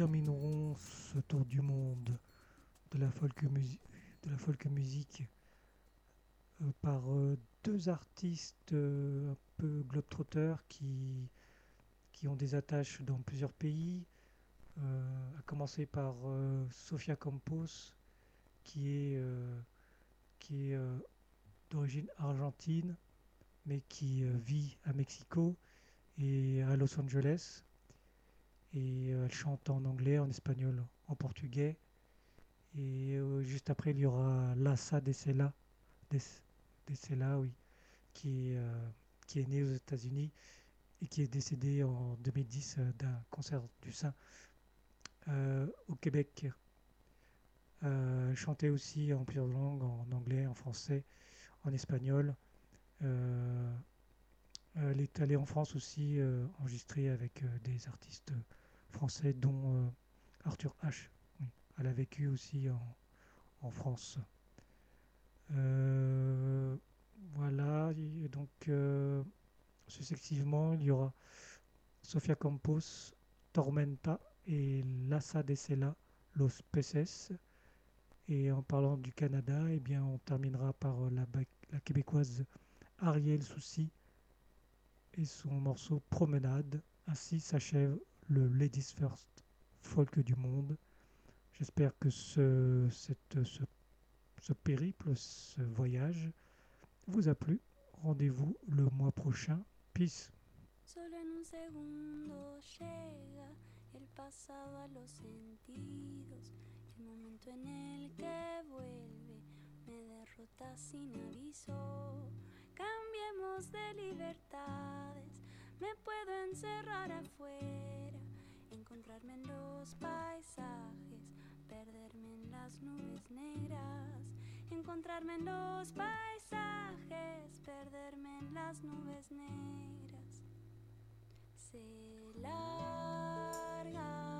terminerons ce tour du monde de la folk, musique, de la folk music euh, par euh, deux artistes euh, un peu globetrotters qui, qui ont des attaches dans plusieurs pays, à commencer par Sofia Campos, qui est, qui est d'origine argentine, mais qui vit à Mexico et à Los Angeles. Et euh, elle chante en anglais, en espagnol, en portugais. Et euh, juste après, il y aura Lassa de Sela, oui, qui, est, euh, qui est née aux États-Unis et qui est décédée en 2010 d'un cancer du sein au Québec. Euh, chantait aussi en plusieurs langues, en anglais, en français, en espagnol. Elle est allée en France aussi enregistrer avec des artistes français, dont euh, Arthur H. Elle a vécu aussi en, France. Euh, voilà, donc euh, successivement, il y aura Sofia Campos, Tormenta et Lassa de Sela, Los Peces. Et en parlant du Canada, eh bien, on terminera par la, la québécoise Ariel Soucy et son morceau Promenade. Ainsi s'achève le Ladies First Folk du monde. J'espère que ce, cette, ce, ce périple, ce voyage vous a plu. Rendez-vous le mois prochain. Peace. Solo en un segundo llega el pasado a los sentidos. El momento en el que vuelve me derrota sin aviso. Cambiemos de libertades, me puedo encerrar afuera, encontrarme en los paisajes, perderme en las nubes negras, encontrarme en los paisajes, perderme en las nubes negras. Se larga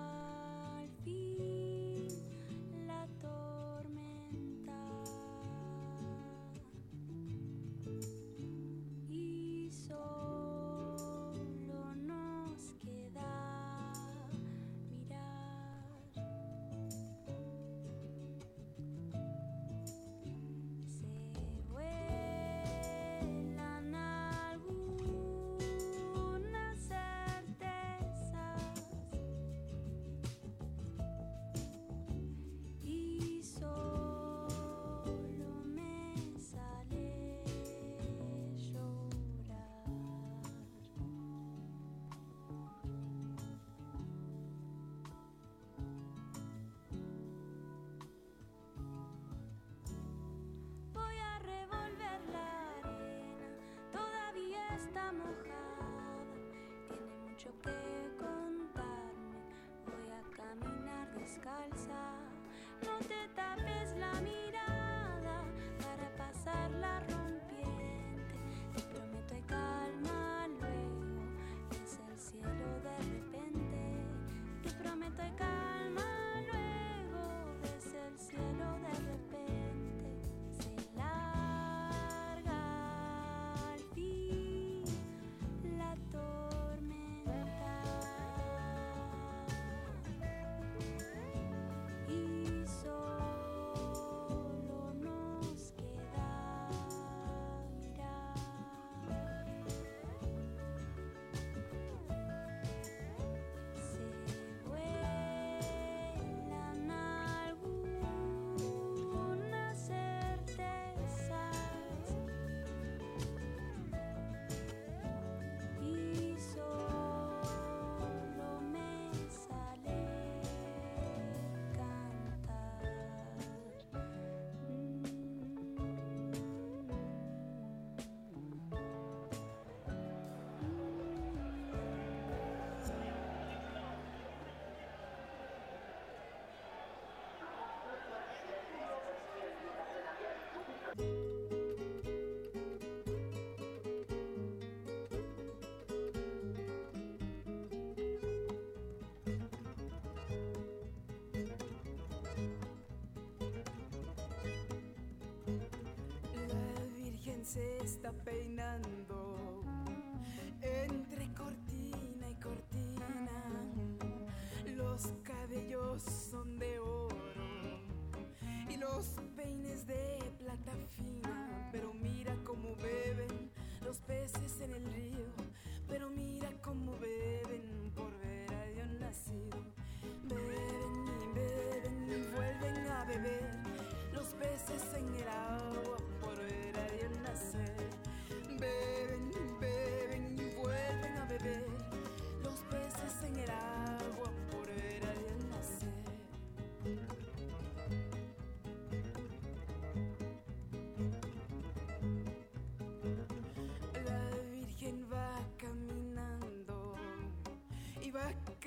se está peinando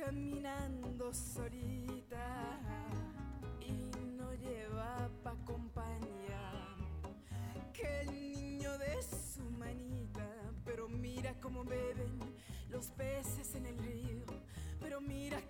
caminando solita y no lleva pa' compañía que el niño de su manita. Pero mira cómo beben los peces en el río, pero mira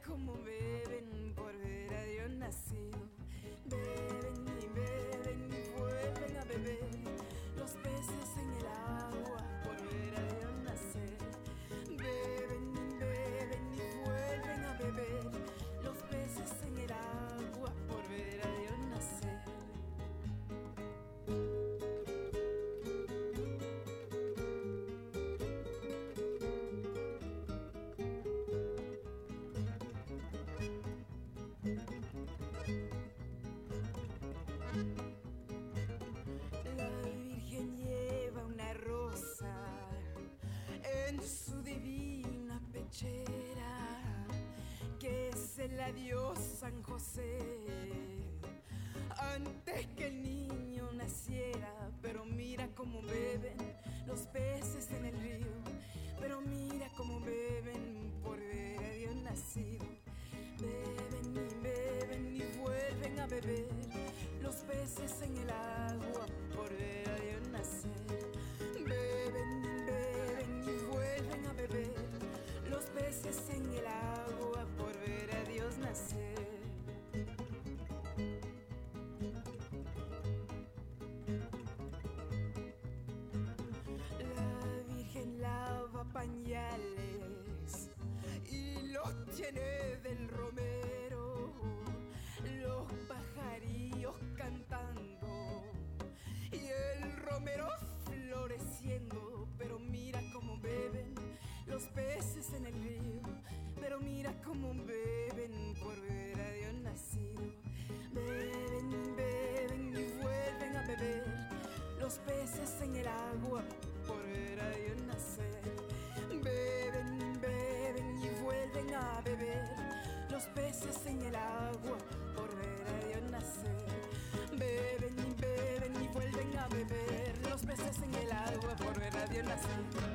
Quiera Dios San José, antes chené del romero, los pajarillos cantando y el romero floreciendo, pero mira cómo beben los peces en el río, pero mira cómo beben dio la.